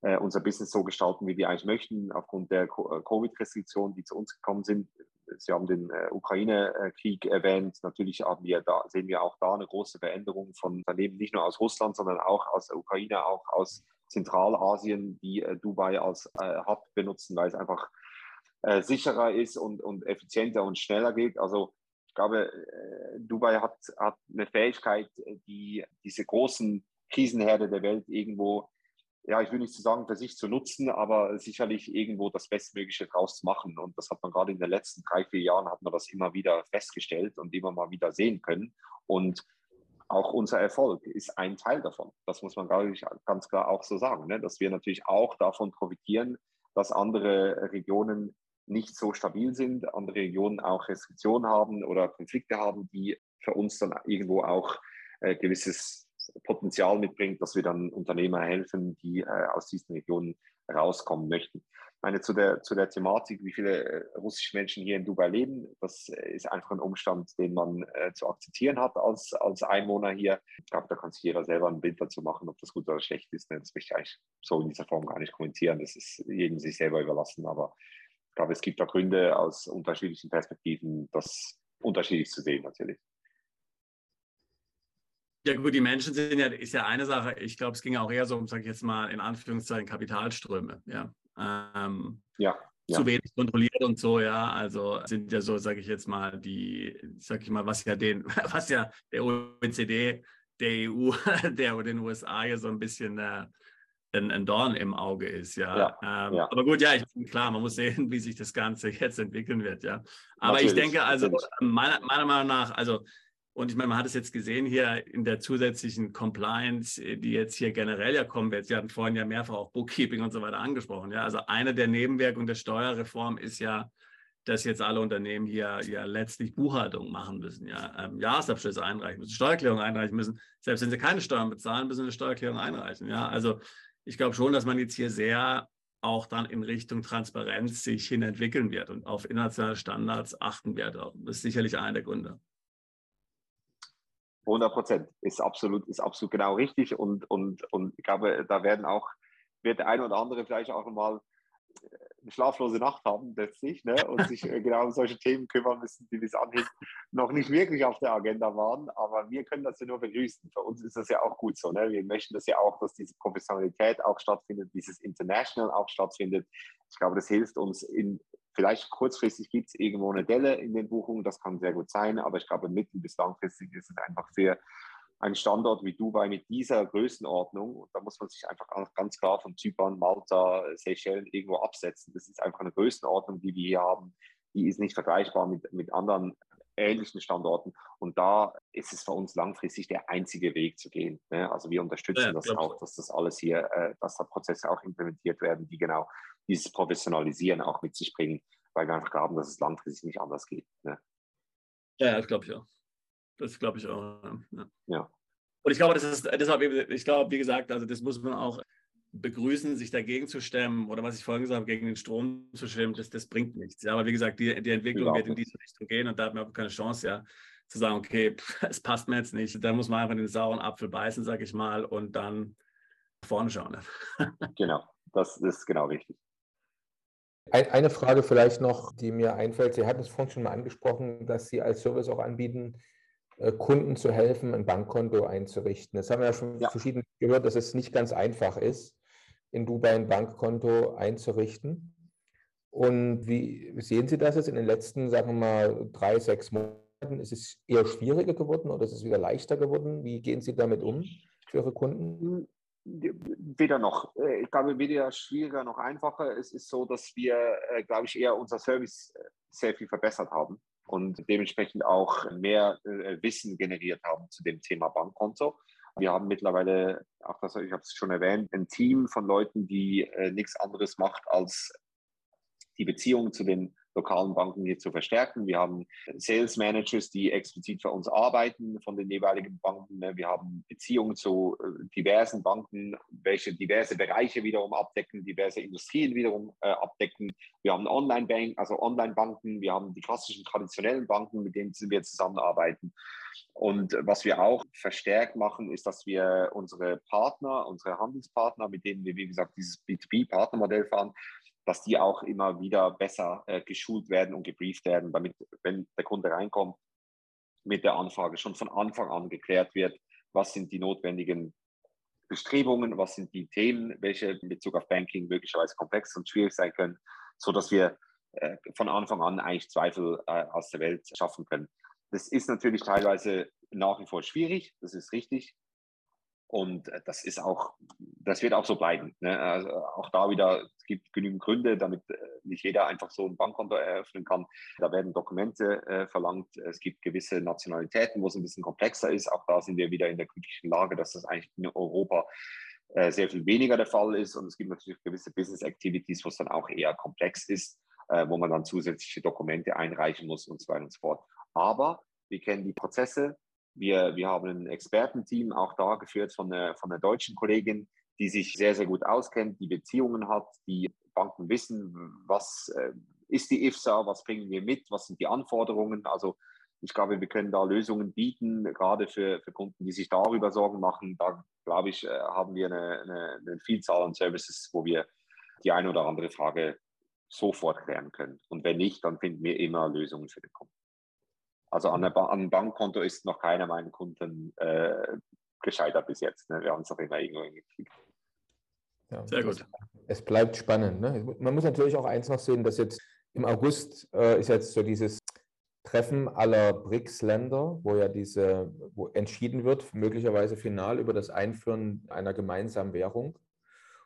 äh, unser Business so gestalten, wie wir eigentlich möchten, aufgrund der äh, Covid-Restriktionen, die zu uns gekommen sind. Sie haben den äh, Ukraine-Krieg erwähnt. Natürlich haben wir da, sehen wir auch da eine große Veränderung von Unternehmen, nicht nur aus Russland, sondern auch aus der Ukraine, auch aus Zentralasien, die äh, Dubai als äh, Hub benutzen, weil es einfach äh, sicherer ist und, und effizienter und schneller geht. Also ich glaube, äh, Dubai hat, hat eine Fähigkeit, die diese großen Krisenherde der Welt irgendwo ja, ich will nicht sagen, für sich zu nutzen, aber sicherlich irgendwo das Bestmögliche draus zu machen. Und das hat man gerade in den letzten drei, vier Jahren hat man das immer wieder festgestellt und immer mal wieder sehen können. Und auch unser Erfolg ist ein Teil davon. Das muss man ganz klar auch so sagen, ne? dass wir natürlich auch davon profitieren, dass andere Regionen nicht so stabil sind, andere Regionen auch Restriktionen haben oder Konflikte haben, die für uns dann irgendwo auch äh, gewisses Potenzial mitbringt, dass wir dann Unternehmer helfen, die äh, aus diesen Regionen rauskommen möchten. Ich meine, zu der, zu der Thematik, wie viele äh, russische Menschen hier in Dubai leben, das äh, ist einfach ein Umstand, den man äh, zu akzeptieren hat als, als Einwohner hier. Ich glaube, da kann sich jeder selber ein Bild dazu machen, ob das gut oder schlecht ist. Ne? Das möchte ich eigentlich so in dieser Form gar nicht kommentieren. Das ist jedem sich selber überlassen. Aber ich glaube, es gibt da Gründe aus unterschiedlichen Perspektiven, das unterschiedlich zu sehen natürlich. Ja gut, die Menschen sind ja, ist ja eine Sache. Ich glaube, es ging auch eher so um, sage ich jetzt mal, in Anführungszeichen Kapitalströme. Ja. Ähm, ja. ja. zu wenig kontrolliert und so, ja. Also sind ja so, sage ich jetzt mal, die, sage ich mal, was ja den, was ja der OECD, der EU, der den USA ja so ein bisschen äh, ein, ein, Dorn im Auge ist, ja. ja, ähm, ja. Aber gut, ja, ich bin klar, man muss sehen, wie sich das Ganze jetzt entwickeln wird, ja. Aber natürlich, ich denke, also meiner, meiner Meinung nach, also und ich meine, man hat es jetzt gesehen hier in der zusätzlichen Compliance, äh, die jetzt hier generell ja kommen wird. Sie hatten vorhin ja mehrfach auch Bookkeeping und so weiter angesprochen. Ja, also eine der Nebenwirkungen der Steuerreform ist ja, dass jetzt alle Unternehmen hier ja letztlich Buchhaltung machen müssen, ja, ähm, Jahresabschlüsse einreichen müssen, Steuererklärung einreichen müssen. Selbst wenn sie keine Steuern bezahlen, müssen sie eine Steuererklärung einreichen. Ja, also ich glaube schon, dass man jetzt hier sehr auch dann in Richtung Transparenz sich hin entwickeln wird und auf internationale Standards achten wird. Das ist sicherlich einer der Gründe. 100 Prozent ist absolut, ist absolut genau richtig und, und, und ich glaube, da werden auch, wird der eine oder andere vielleicht auch mal eine schlaflose Nacht haben letztlich ne, und sich äh, genau um solche Themen kümmern müssen, die bis anhin noch nicht wirklich auf der Agenda waren. Aber wir können das ja nur begrüßen. Für uns ist das ja auch gut so. Ne? Wir möchten das ja auch, dass diese Professionalität auch stattfindet, dieses International auch stattfindet. Ich glaube, das hilft uns in, vielleicht kurzfristig gibt es irgendwo eine Delle in den Buchungen, das kann sehr gut sein, aber ich glaube, mittel- bis langfristig ist es einfach für ein Standort wie Dubai mit dieser Größenordnung, und da muss man sich einfach ganz klar von Zypern, Malta, Seychellen irgendwo absetzen. Das ist einfach eine Größenordnung, die wir hier haben, die ist nicht vergleichbar mit, mit anderen ähnlichen Standorten. Und da ist es für uns langfristig der einzige Weg zu gehen. Ne? Also wir unterstützen ja, das auch, dass das alles hier, äh, dass da Prozesse auch implementiert werden, die genau dieses Professionalisieren auch mit sich bringen, weil wir einfach glauben, dass es langfristig nicht anders geht. Ne? Ja, das glaube ich auch. Das glaube ich auch. Ja. ja. Und ich glaube, das ist deshalb, ich glaube, wie gesagt, also das muss man auch begrüßen, sich dagegen zu stemmen oder was ich vorhin gesagt habe, gegen den Strom zu schwimmen, das, das bringt nichts. Ja, aber wie gesagt, die, die Entwicklung wird in diese Richtung gehen und da hat man auch keine Chance, ja, zu sagen, okay, es passt mir jetzt nicht. Da muss man einfach den sauren Apfel beißen, sag ich mal, und dann vorne schauen. genau, das ist genau richtig. Eine Frage vielleicht noch, die mir einfällt. Sie hatten es vorhin schon mal angesprochen, dass Sie als Service auch anbieten, äh, Kunden zu helfen, ein Bankkonto einzurichten. Das haben wir ja schon ja. verschieden gehört, dass es nicht ganz einfach ist, in Dubai ein Bankkonto einzurichten. Und wie sehen Sie das jetzt in den letzten, sagen wir mal, drei, sechs Monaten? Ist es eher schwieriger geworden oder ist es wieder leichter geworden? Wie gehen Sie damit um für Ihre Kunden? Weder noch. Äh, ich glaube, weder schwieriger noch einfacher. Es ist so, dass wir, äh, glaube ich, eher unser Service sehr viel verbessert haben und dementsprechend auch mehr äh, Wissen generiert haben zu dem Thema Bankkonto. Wir haben mittlerweile, auch das, ich habe es schon erwähnt, ein Team von Leuten, die äh, nichts anderes macht, als die Beziehung zu den lokalen Banken hier zu verstärken. Wir haben Sales Managers, die explizit für uns arbeiten von den jeweiligen Banken. Wir haben Beziehungen zu äh, diversen Banken, welche diverse Bereiche wiederum abdecken, diverse Industrien wiederum äh, abdecken. Wir haben Online-Bank, also Online-Banken. Wir haben die klassischen traditionellen Banken, mit denen wir zusammenarbeiten. Und was wir auch verstärkt machen, ist, dass wir unsere Partner, unsere Handelspartner, mit denen wir, wie gesagt, dieses B2B-Partnermodell fahren, dass die auch immer wieder besser äh, geschult werden und gebrieft werden, damit, wenn der Kunde reinkommt, mit der Anfrage schon von Anfang an geklärt wird, was sind die notwendigen Bestrebungen, was sind die Themen, welche in Bezug auf Banking möglicherweise komplex und schwierig sein können, sodass wir äh, von Anfang an eigentlich Zweifel äh, aus der Welt schaffen können. Das ist natürlich teilweise nach wie vor schwierig, das ist richtig. Und äh, das ist auch, das wird auch so bleiben. Ne? Also auch da wieder, es gibt genügend Gründe, damit äh, nicht jeder einfach so ein Bankkonto eröffnen kann. Da werden Dokumente äh, verlangt. Es gibt gewisse Nationalitäten, wo es ein bisschen komplexer ist. Auch da sind wir wieder in der glücklichen Lage, dass das eigentlich in Europa äh, sehr viel weniger der Fall ist. Und es gibt natürlich gewisse Business Activities, wo es dann auch eher komplex ist, äh, wo man dann zusätzliche Dokumente einreichen muss und so weiter und so fort. Aber wir kennen die Prozesse, wir, wir haben ein Expertenteam auch da geführt von einer, von einer deutschen Kollegin, die sich sehr, sehr gut auskennt, die Beziehungen hat, die Banken wissen, was äh, ist die IFSA, was bringen wir mit, was sind die Anforderungen. Also ich glaube, wir können da Lösungen bieten, gerade für, für Kunden, die sich darüber Sorgen machen. Da, glaube ich, äh, haben wir eine, eine, eine Vielzahl an Services, wo wir die eine oder andere Frage sofort klären können. Und wenn nicht, dann finden wir immer Lösungen für den Kunden. Also an, einem Bankkonto ist noch keiner meiner Kunden äh, gescheitert bis jetzt. Ne? Wir haben es auch immer irgendwo hingekriegt. Ja, Sehr gut. Es bleibt spannend. Ne? Man muss natürlich auch eins noch sehen, dass jetzt im August äh, ist jetzt so dieses Treffen aller BRICS-Länder, wo ja diese, wo entschieden wird, möglicherweise final über das Einführen einer gemeinsamen Währung.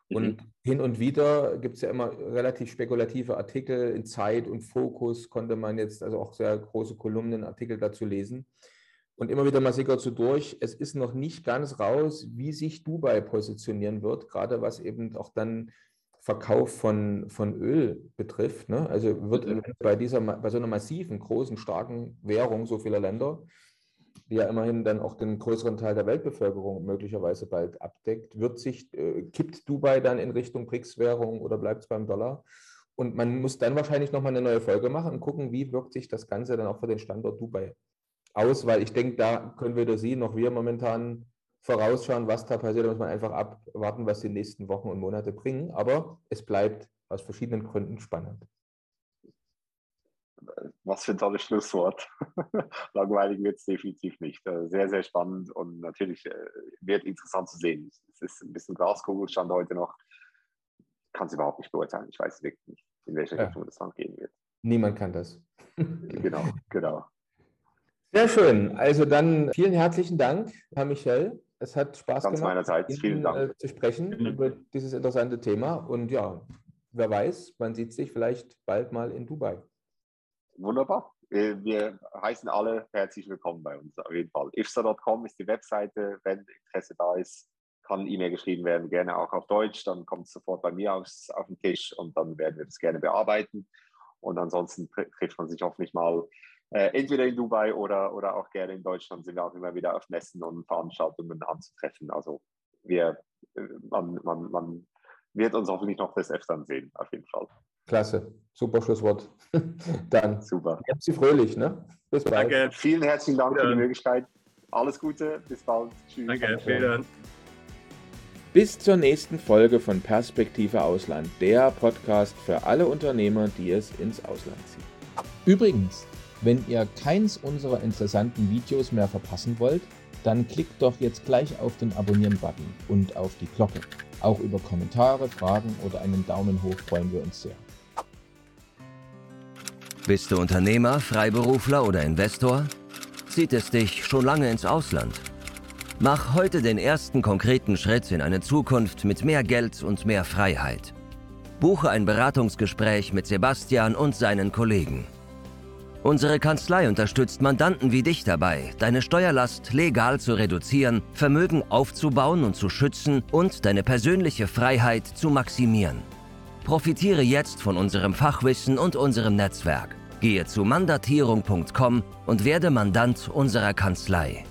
Und mhm. hin und wieder gibt es ja immer relativ spekulative Artikel in Zeit und Fokus, konnte man jetzt also auch sehr große Kolumnenartikel dazu lesen. Und immer wieder mal sickert so durch, es ist noch nicht ganz raus, wie sich Dubai positionieren wird, gerade was eben auch dann Verkauf von, von Öl betrifft. Ne? Also wird mhm. bei, dieser, bei so einer massiven, großen, starken Währung so vieler Länder, die ja immerhin dann auch den größeren Teil der Weltbevölkerung möglicherweise bald abdeckt, wird sich, äh, kippt Dubai dann in Richtung BRICS-Währung oder bleibt es beim Dollar? Und man muss dann wahrscheinlich nochmal eine neue Folge machen und gucken, wie wirkt sich das Ganze dann auch für den Standort Dubai aus, weil ich denke, da können weder Sie noch wir momentan vorausschauen, was da passiert. Da muss man einfach abwarten, was die nächsten Wochen und Monate bringen. Aber es bleibt aus verschiedenen Gründen spannend. Was für ein tolles Schlusswort. Langweilig wird es definitiv nicht. Äh, sehr, sehr spannend und natürlich äh, wird interessant zu sehen. Es ist ein bisschen Glaskugelstand heute noch. Kann es überhaupt nicht beurteilen. Ich weiß wirklich nicht, in welche Richtung ja. das dann gehen wird. Niemand kann das. genau, genau. Sehr schön. Also dann vielen herzlichen Dank, Herr Michel. Es hat Spaß Ganz gemacht, meinerseits. Vielen Dank. Äh, zu sprechen über dieses interessante Thema. Und ja, wer weiß, man sieht sich vielleicht bald mal in Dubai. Wunderbar. Äh, wir heißen alle herzlich willkommen bei uns, auf jeden Fall. ifsa.com ist die Webseite. Wenn Interesse da ist, kann E-Mail geschrieben werden, gerne auch auf Deutsch. Dann kommt es sofort bei mir aufs, auf den Tisch und dann werden wir das gerne bearbeiten. Und ansonsten trifft man sich hoffentlich mal äh, entweder in Dubai oder, oder auch gerne in Deutschland sind wir auch immer wieder auf Messen und Veranstaltungen anzutreffen. Also wir, äh, man, man, man wird uns hoffentlich noch des Öfteren sehen, auf jeden Fall. Klasse, super Schlusswort. Dann super. Bleibt Sie fröhlich, ne? Bis bald. Danke. Vielen herzlichen Dank für die Möglichkeit. Alles Gute, bis bald. Tschüss. Danke, vielen Bis zur nächsten Folge von Perspektive Ausland, der Podcast für alle Unternehmer, die es ins Ausland ziehen. Übrigens, wenn ihr keins unserer interessanten Videos mehr verpassen wollt, dann klickt doch jetzt gleich auf den Abonnieren-Button und auf die Glocke. Auch über Kommentare, Fragen oder einen Daumen hoch freuen wir uns sehr. Bist du Unternehmer, Freiberufler oder Investor? Zieht es dich schon lange ins Ausland? Mach heute den ersten konkreten Schritt in eine Zukunft mit mehr Geld und mehr Freiheit. Buche ein Beratungsgespräch mit Sebastian und seinen Kollegen. Unsere Kanzlei unterstützt Mandanten wie dich dabei, deine Steuerlast legal zu reduzieren, Vermögen aufzubauen und zu schützen und deine persönliche Freiheit zu maximieren. Profitiere jetzt von unserem Fachwissen und unserem Netzwerk. Gehe zu mandatierung.com und werde Mandant unserer Kanzlei.